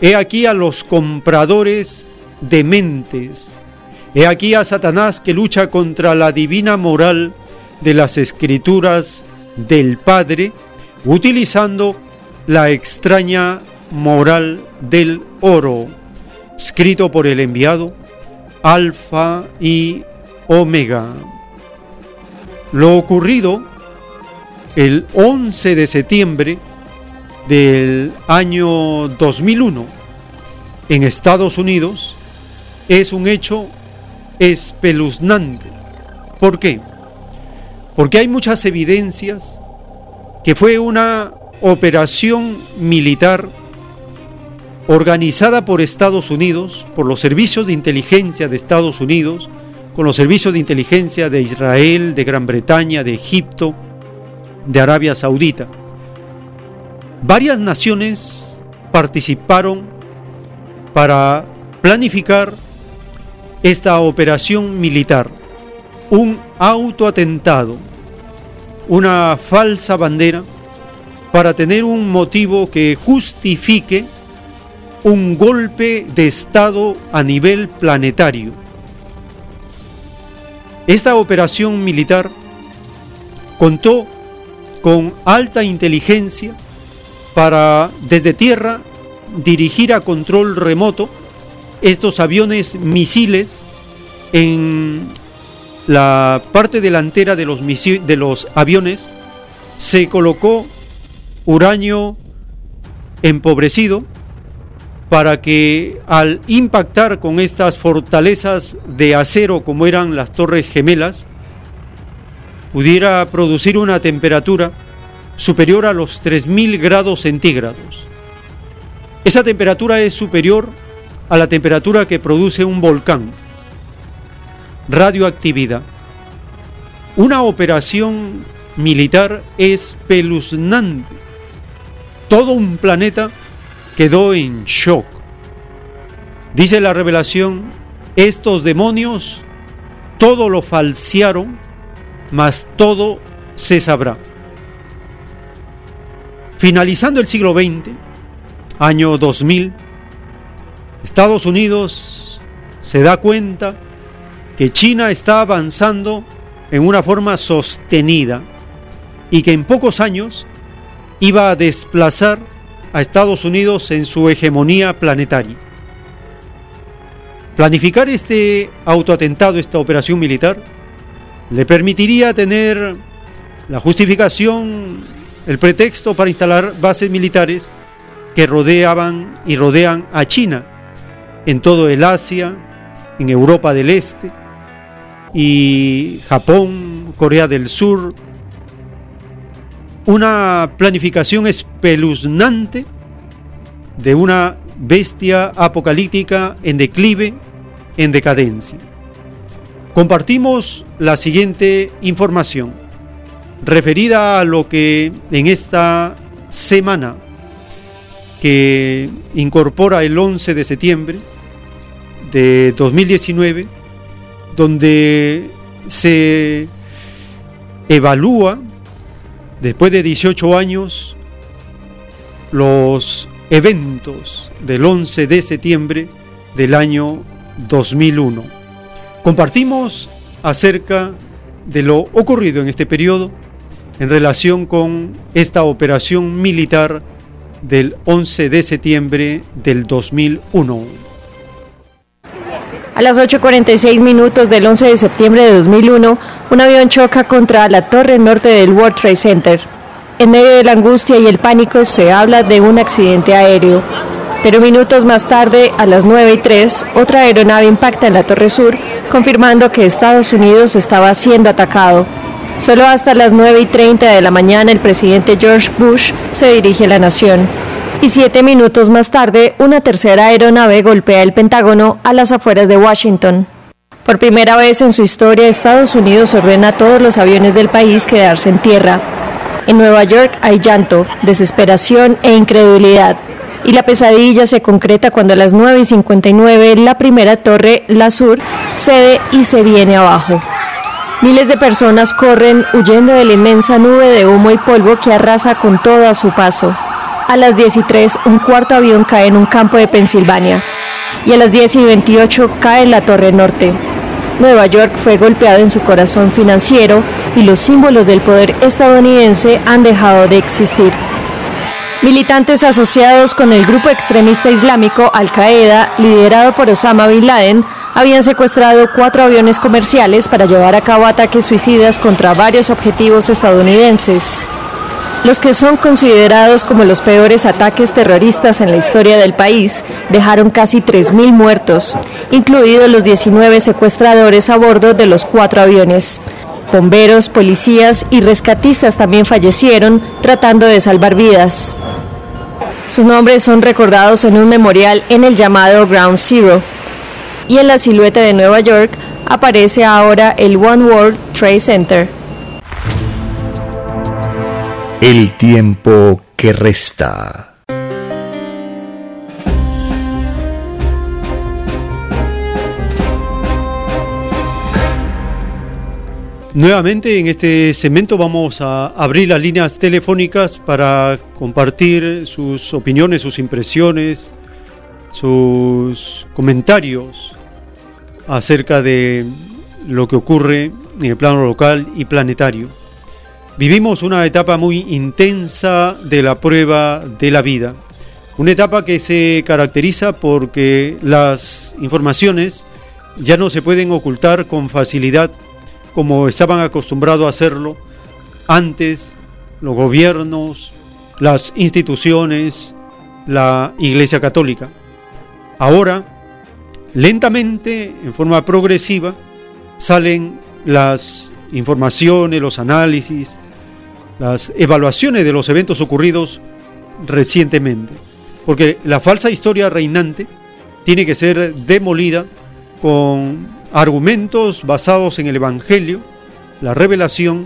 He aquí a los compradores de mentes. He aquí a Satanás que lucha contra la divina moral de las escrituras del Padre utilizando la extraña moral del oro, escrito por el enviado Alfa y Omega. Lo ocurrido el 11 de septiembre del año 2001 en Estados Unidos es un hecho espeluznante. ¿Por qué? Porque hay muchas evidencias que fue una operación militar organizada por Estados Unidos, por los servicios de inteligencia de Estados Unidos, con los servicios de inteligencia de Israel, de Gran Bretaña, de Egipto, de Arabia Saudita. Varias naciones participaron para planificar esta operación militar, un autoatentado una falsa bandera para tener un motivo que justifique un golpe de Estado a nivel planetario. Esta operación militar contó con alta inteligencia para desde tierra dirigir a control remoto estos aviones misiles en la parte delantera de los, aviones se colocó uranio empobrecido para que al impactar con estas fortalezas de acero como eran las torres gemelas, pudiera producir una temperatura superior a los 3.000 grados centígrados. Esa temperatura es superior a la temperatura que produce un volcán. Radioactividad. Una operación militar espeluznante. Todo un planeta quedó en shock. Dice la revelación, estos demonios todo lo falsearon, mas todo se sabrá. Finalizando el siglo XX, año 2000, Estados Unidos se da cuenta que China está avanzando en una forma sostenida y que en pocos años iba a desplazar a Estados Unidos en su hegemonía planetaria. Planificar este autoatentado, esta operación militar, le permitiría tener la justificación, el pretexto para instalar bases militares que rodeaban y rodean a China en todo el Asia, en Europa del Este y Japón, Corea del Sur. Una planificación espeluznante de una bestia apocalíptica en declive, en decadencia. Compartimos la siguiente información referida a lo que en esta semana que incorpora el 11 de septiembre de 2019, donde se evalúa después de 18 años los eventos del 11 de septiembre del año 2001. Compartimos acerca de lo ocurrido en este periodo en relación con esta operación militar del 11 de septiembre del 2001. A las 8.46 minutos del 11 de septiembre de 2001, un avión choca contra la torre norte del World Trade Center. En medio de la angustia y el pánico se habla de un accidente aéreo. Pero minutos más tarde, a las 9 y 3, otra aeronave impacta en la Torre Sur, confirmando que Estados Unidos estaba siendo atacado. Solo hasta las 9 y 30 de la mañana el presidente George Bush se dirige a la nación. Y siete minutos más tarde, una tercera aeronave golpea el Pentágono a las afueras de Washington. Por primera vez en su historia, Estados Unidos ordena a todos los aviones del país quedarse en tierra. En Nueva York hay llanto, desesperación e incredulidad y la pesadilla se concreta cuando a las 9 y 59 la primera torre, la sur, cede y se viene abajo. Miles de personas corren huyendo de la inmensa nube de humo y polvo que arrasa con todo a su paso. A las 10 y 3 un cuarto avión cae en un campo de Pensilvania y a las 10 y 28 cae en la Torre Norte. Nueva York fue golpeado en su corazón financiero y los símbolos del poder estadounidense han dejado de existir. Militantes asociados con el grupo extremista islámico Al-Qaeda, liderado por Osama Bin Laden, habían secuestrado cuatro aviones comerciales para llevar a cabo ataques suicidas contra varios objetivos estadounidenses. Los que son considerados como los peores ataques terroristas en la historia del país dejaron casi 3.000 muertos, incluidos los 19 secuestradores a bordo de los cuatro aviones. Bomberos, policías y rescatistas también fallecieron tratando de salvar vidas. Sus nombres son recordados en un memorial en el llamado Ground Zero. Y en la silueta de Nueva York aparece ahora el One World Trade Center. El tiempo que resta. Nuevamente en este segmento vamos a abrir las líneas telefónicas para compartir sus opiniones, sus impresiones, sus comentarios acerca de lo que ocurre en el plano local y planetario. Vivimos una etapa muy intensa de la prueba de la vida, una etapa que se caracteriza porque las informaciones ya no se pueden ocultar con facilidad como estaban acostumbrados a hacerlo antes los gobiernos, las instituciones, la Iglesia Católica. Ahora, lentamente, en forma progresiva, salen las informaciones, los análisis, las evaluaciones de los eventos ocurridos recientemente. porque la falsa historia reinante tiene que ser demolida con argumentos basados en el Evangelio, la revelación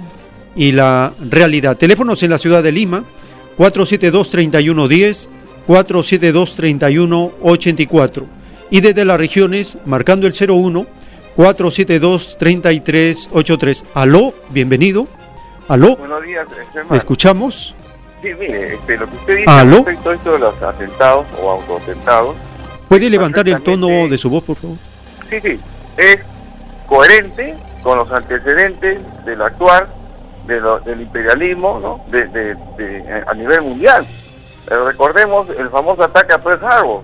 y la realidad. Teléfonos en la ciudad de Lima, 472-3110, 472-3184. Y desde las regiones, marcando el 01, 472-3383. Aló, bienvenido. Aló. Buenos días, ¿Me escuchamos? Sí, mire, este, lo que usted dice ¿Aló? respecto a esto de los atentados o autoatentados, ¿Puede levantar el tono de su voz, por favor? sí, sí, es coherente con los antecedentes del actuar de lo- del imperialismo ¿no? de, de- de- a nivel mundial. Eh, recordemos el famoso ataque a Pearl Harbor.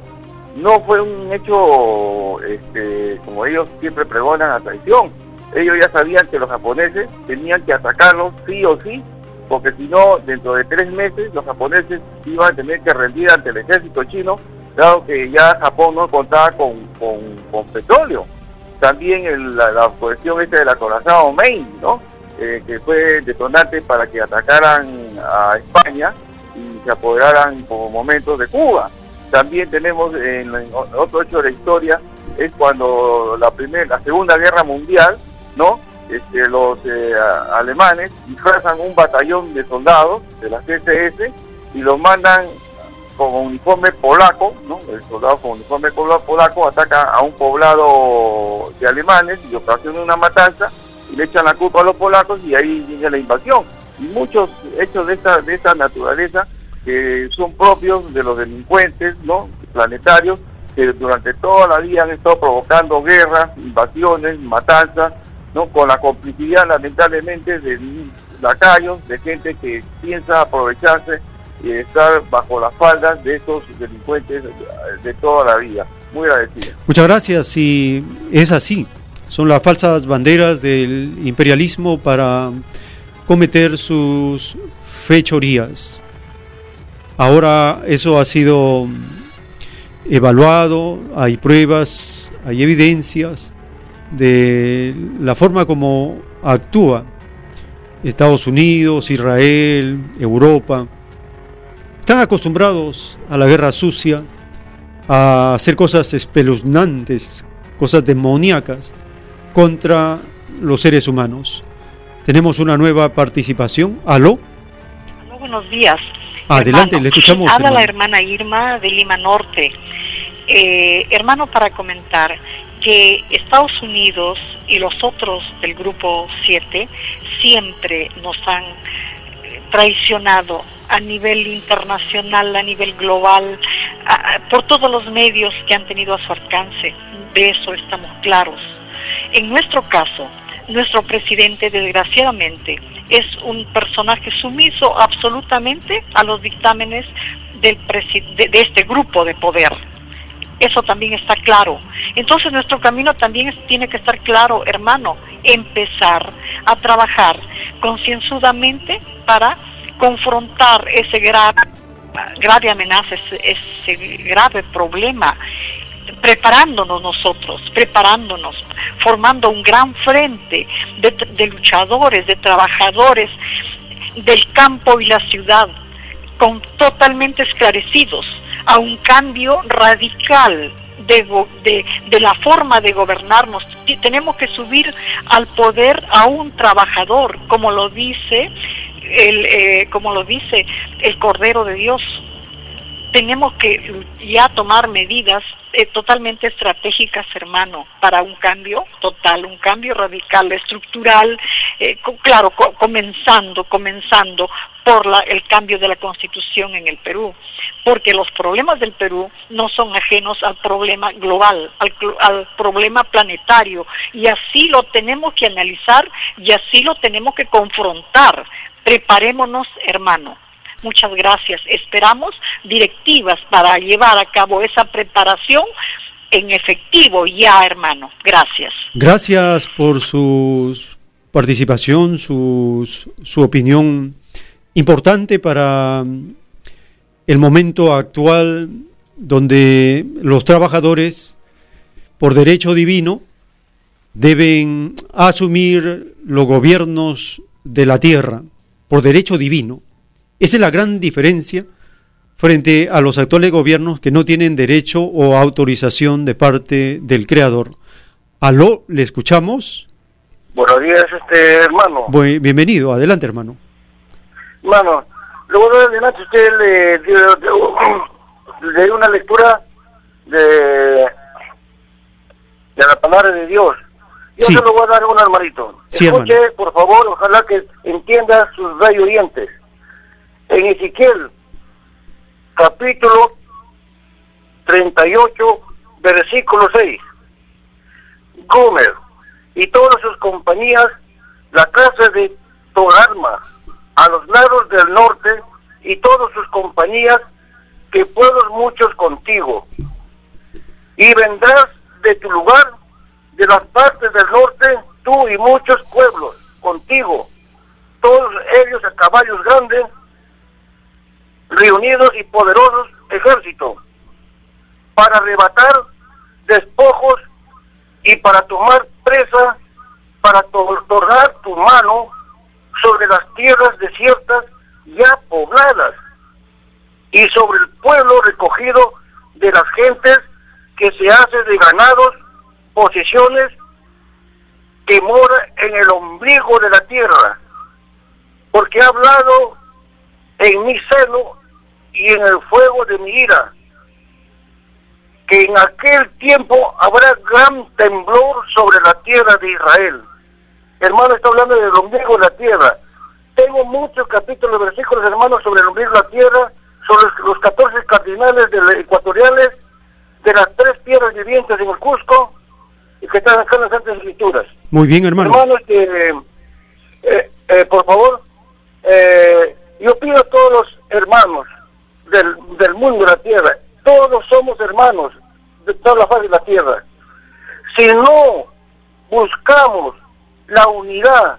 No fue un hecho, este, como ellos siempre pregonan, a traición. Ellos ya sabían que los japoneses tenían que atacarlos sí o sí, porque si no, dentro de tres meses los japoneses iban a tener que rendir ante el ejército chino, dado que ya Japón no contaba con, con, petróleo también el- la, la cuestión esta del acorazado Maine, ¿no? Eh, que fue detonante para que atacaran a España y se apoderaran por momentos de Cuba. También tenemos en, otro hecho de la historia es cuando la primera, la segunda guerra mundial, ¿no? Este, los eh, alemanes disfrazan un batallón de soldados de la CSS y los mandan con uniforme polaco, ¿no? El soldado con uniforme pola- polaco ataca a un poblado de alemanes y ocasiona una matanza y le echan la culpa a los polacos y ahí viene la invasión. Y muchos hechos de esta, de esta naturaleza que son propios de los delincuentes, ¿no? Planetarios que durante toda la vida han estado provocando guerras, invasiones, matanzas, ¿no? Con la complicidad lamentablemente de lacayos, de gente que piensa aprovecharse y estar bajo las faldas de estos delincuentes de toda la vida. Muy agradecido. Muchas gracias. Y es así. Son las falsas banderas del imperialismo para cometer sus fechorías. Ahora eso ha sido evaluado, hay pruebas, hay evidencias de la forma como actúa Estados Unidos, Israel, Europa. Están acostumbrados a la guerra sucia, a hacer cosas espeluznantes, cosas demoníacas contra los seres humanos. Tenemos una nueva participación. ¿Aló? Aló, buenos días. Adelante, hermano. le escuchamos. Habla la hermano. hermana Irma de Lima Norte. Eh, hermano, para comentar que Estados Unidos y los otros del Grupo 7 siempre nos han eh, traicionado a nivel internacional, a nivel global, por todos los medios que han tenido a su alcance. De eso estamos claros. En nuestro caso, nuestro presidente, desgraciadamente, es un personaje sumiso absolutamente a los dictámenes del de, de este grupo de poder. Eso también está claro. Entonces nuestro camino también tiene que estar claro, hermano, empezar a trabajar concienzudamente para confrontar ese grave, grave amenaza, ese, ese grave problema preparándonos nosotros, preparándonos, formando un gran frente de, de luchadores, de trabajadores del campo y la ciudad, con totalmente esclarecidos a un cambio radical de, de, la forma de gobernarnos. Tenemos que subir al poder a un trabajador, como lo dice el, eh, como lo dice el Cordero de Dios tenemos que ya tomar medidas eh, totalmente estratégicas, hermano, para un cambio total, un cambio radical, estructural, eh, claro, co- comenzando, comenzando por la- el cambio de la constitución en el Perú, porque los problemas del Perú no son ajenos al problema global, al, al problema planetario, y así lo tenemos que analizar y así lo tenemos que confrontar. Preparémonos, hermano. Muchas gracias. Esperamos directivas para llevar a cabo esa preparación en efectivo ya, hermano. Gracias. Gracias por su participación, su, opinión importante para el momento actual donde los trabajadores, por derecho divino, deben asumir los gobiernos de la tierra, por derecho divino. Esa es la gran diferencia frente a los actuales gobiernos que no tienen derecho o autorización de parte del creador. Aló, ¿le escuchamos? Buenos días, este hermano. bienvenido, adelante hermano. Hermano, luego de adelante usted le dio una lectura de, de la palabra de Dios. Yo se lo voy a dar a un hermanito. Escuche, por favor, ojalá que entienda sus rayos orientes. En Ezequiel capítulo 38, versículo 6. Gomer y todas sus compañías, la casa de Torarma, a los lados del norte, y todas sus compañías, que pueblos muchos contigo. Y vendrás de tu lugar, de las partes del norte, tú y muchos pueblos contigo, todos ellos a caballos grandes, reunidos y poderosos ejércitos para arrebatar despojos y para tomar presa, para tornar tu mano sobre las tierras desiertas ya pobladas y sobre el pueblo recogido de las gentes que se hace de ganados, posesiones que mora en el ombligo de la tierra, porque ha hablado en mi seno y en el fuego de mi ira, que en aquel tiempo habrá gran temblor sobre la tierra de Israel. Hermano, está hablando del ombligo de la tierra. Tengo muchos capítulos, versículos, hermanos, sobre el ombligo de la tierra, sobre los 14 cardinales de ecuatoriales, de las tres tierras vivientes en el Cusco, y que están acá en las Santas Escrituras. Muy bien, hermano. Hermano, este, eh, eh, por favor, eh, yo pido a todos los hermanos del, del mundo de la tierra, todos somos hermanos de toda la faz de la tierra. Si no buscamos la unidad,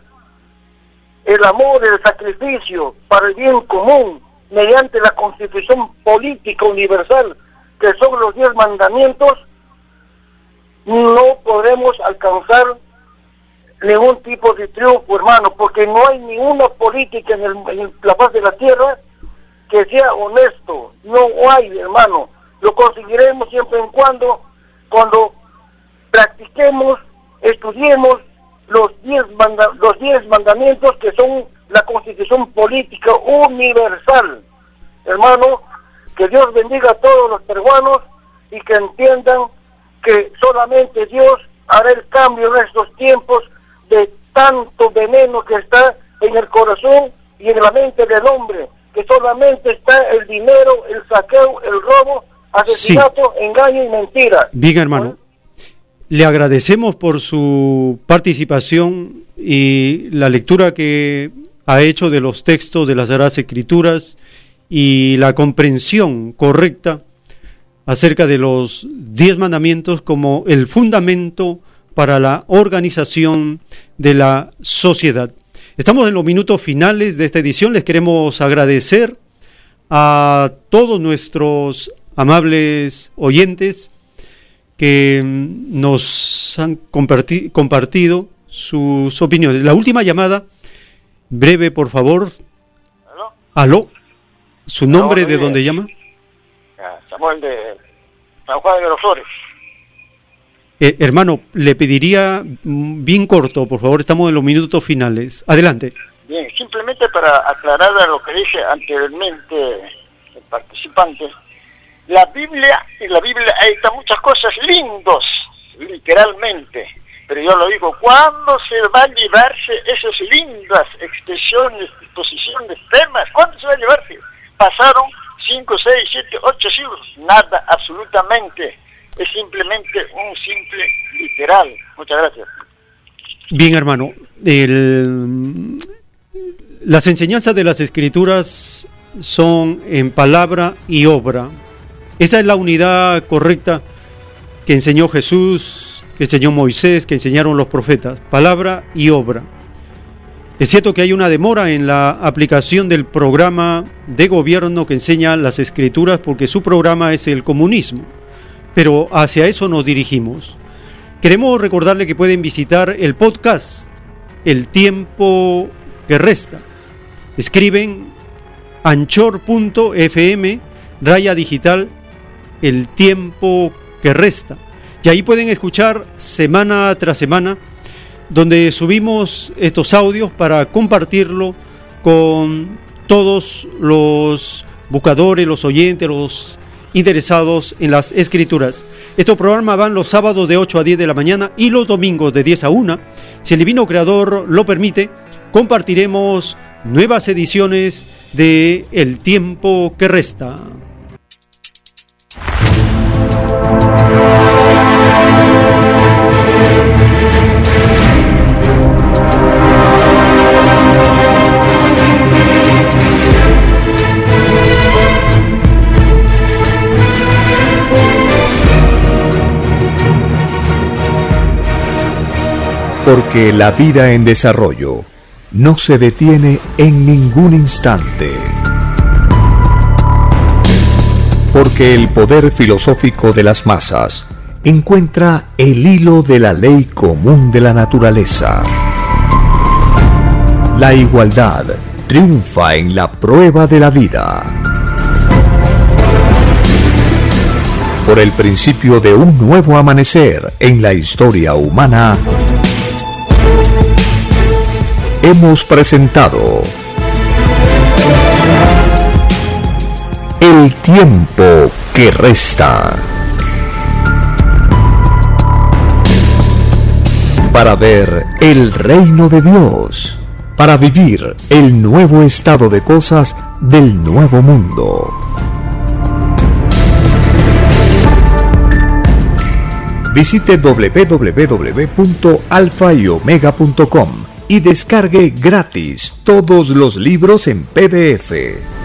el amor, el sacrificio para el bien común, mediante la constitución política universal, que son los diez mandamientos, no podremos alcanzar ningún tipo de triunfo, hermano, porque no hay ninguna política en, en la faz de la tierra que sea honesto. No hay, hermano. Lo conseguiremos siempre en cuando, cuando practiquemos, estudiemos los diez, los diez mandamientos que son la constitución política universal. Hermano, que Dios bendiga a todos los peruanos y que entiendan que solamente Dios hará el cambio en estos tiempos de tanto veneno que está en el corazón y en la mente del hombre, que solamente está el dinero, el saqueo, el robo, asesinato, engaño y mentira. Bien, hermano. Le agradecemos por su participación y la lectura que ha hecho de los textos de las Sagradas Escrituras y la comprensión correcta acerca de los diez mandamientos como el fundamento para la organización de la sociedad. Estamos en los minutos finales de esta edición. Les queremos agradecer a todos nuestros amables oyentes que mm, nos han compartido sus opiniones. La última llamada, breve por favor. ¿Aló? ¿Aló? ¿Su nombre de dónde llama? Samuel de San Juan de los Flores. Eh, hermano, le pediría mm, bien corto, por favor, estamos en los minutos finales. Adelante. Bien, simplemente para aclarar a lo que dije anteriormente el participante, la Biblia, en la Biblia hay muchas cosas lindos, literalmente, pero yo lo digo, ¿cuándo se va a llevarse esas lindas expresiones, disposiciones, temas? ¿Cuándo se va a llevarse? Pasaron 5, 6, 7, 8 siglos, nada, absolutamente es simplemente un simple literal. Muchas gracias. Bien, hermano. las enseñanzas de las escrituras son en palabra y obra. Esa es la unidad correcta que enseñó Jesús, que enseñó Moisés, que enseñaron los profetas. Palabra y obra. Es cierto que hay una demora en la aplicación del programa de gobierno que enseña las escrituras porque su programa es el comunismo pero hacia eso nos dirigimos. Queremos recordarle que pueden visitar el podcast El tiempo que resta. Escriben anchor.fm, Raya Digital, el tiempo que resta. Y ahí pueden escuchar semana tras semana, donde subimos estos audios para compartirlo con todos los buscadores, los oyentes, los interesados en las escrituras. Estos programas van los sábados de 8 a 10 de la mañana y los domingos de 10 a 1. Si el Divino Creador lo permite, compartiremos nuevas ediciones de El tiempo que resta. Porque la vida en desarrollo no se detiene en ningún instante. Porque el poder filosófico de las masas encuentra el hilo de la ley común de la naturaleza. La igualdad triunfa en la prueba de la vida. Por el principio de un nuevo amanecer en la historia humana, hemos presentado El tiempo que resta. Para ver el reino de Dios, para vivir el nuevo estado de cosas del nuevo mundo. Visite www.alfayomega.com y descargue gratis todos los libros en PDF.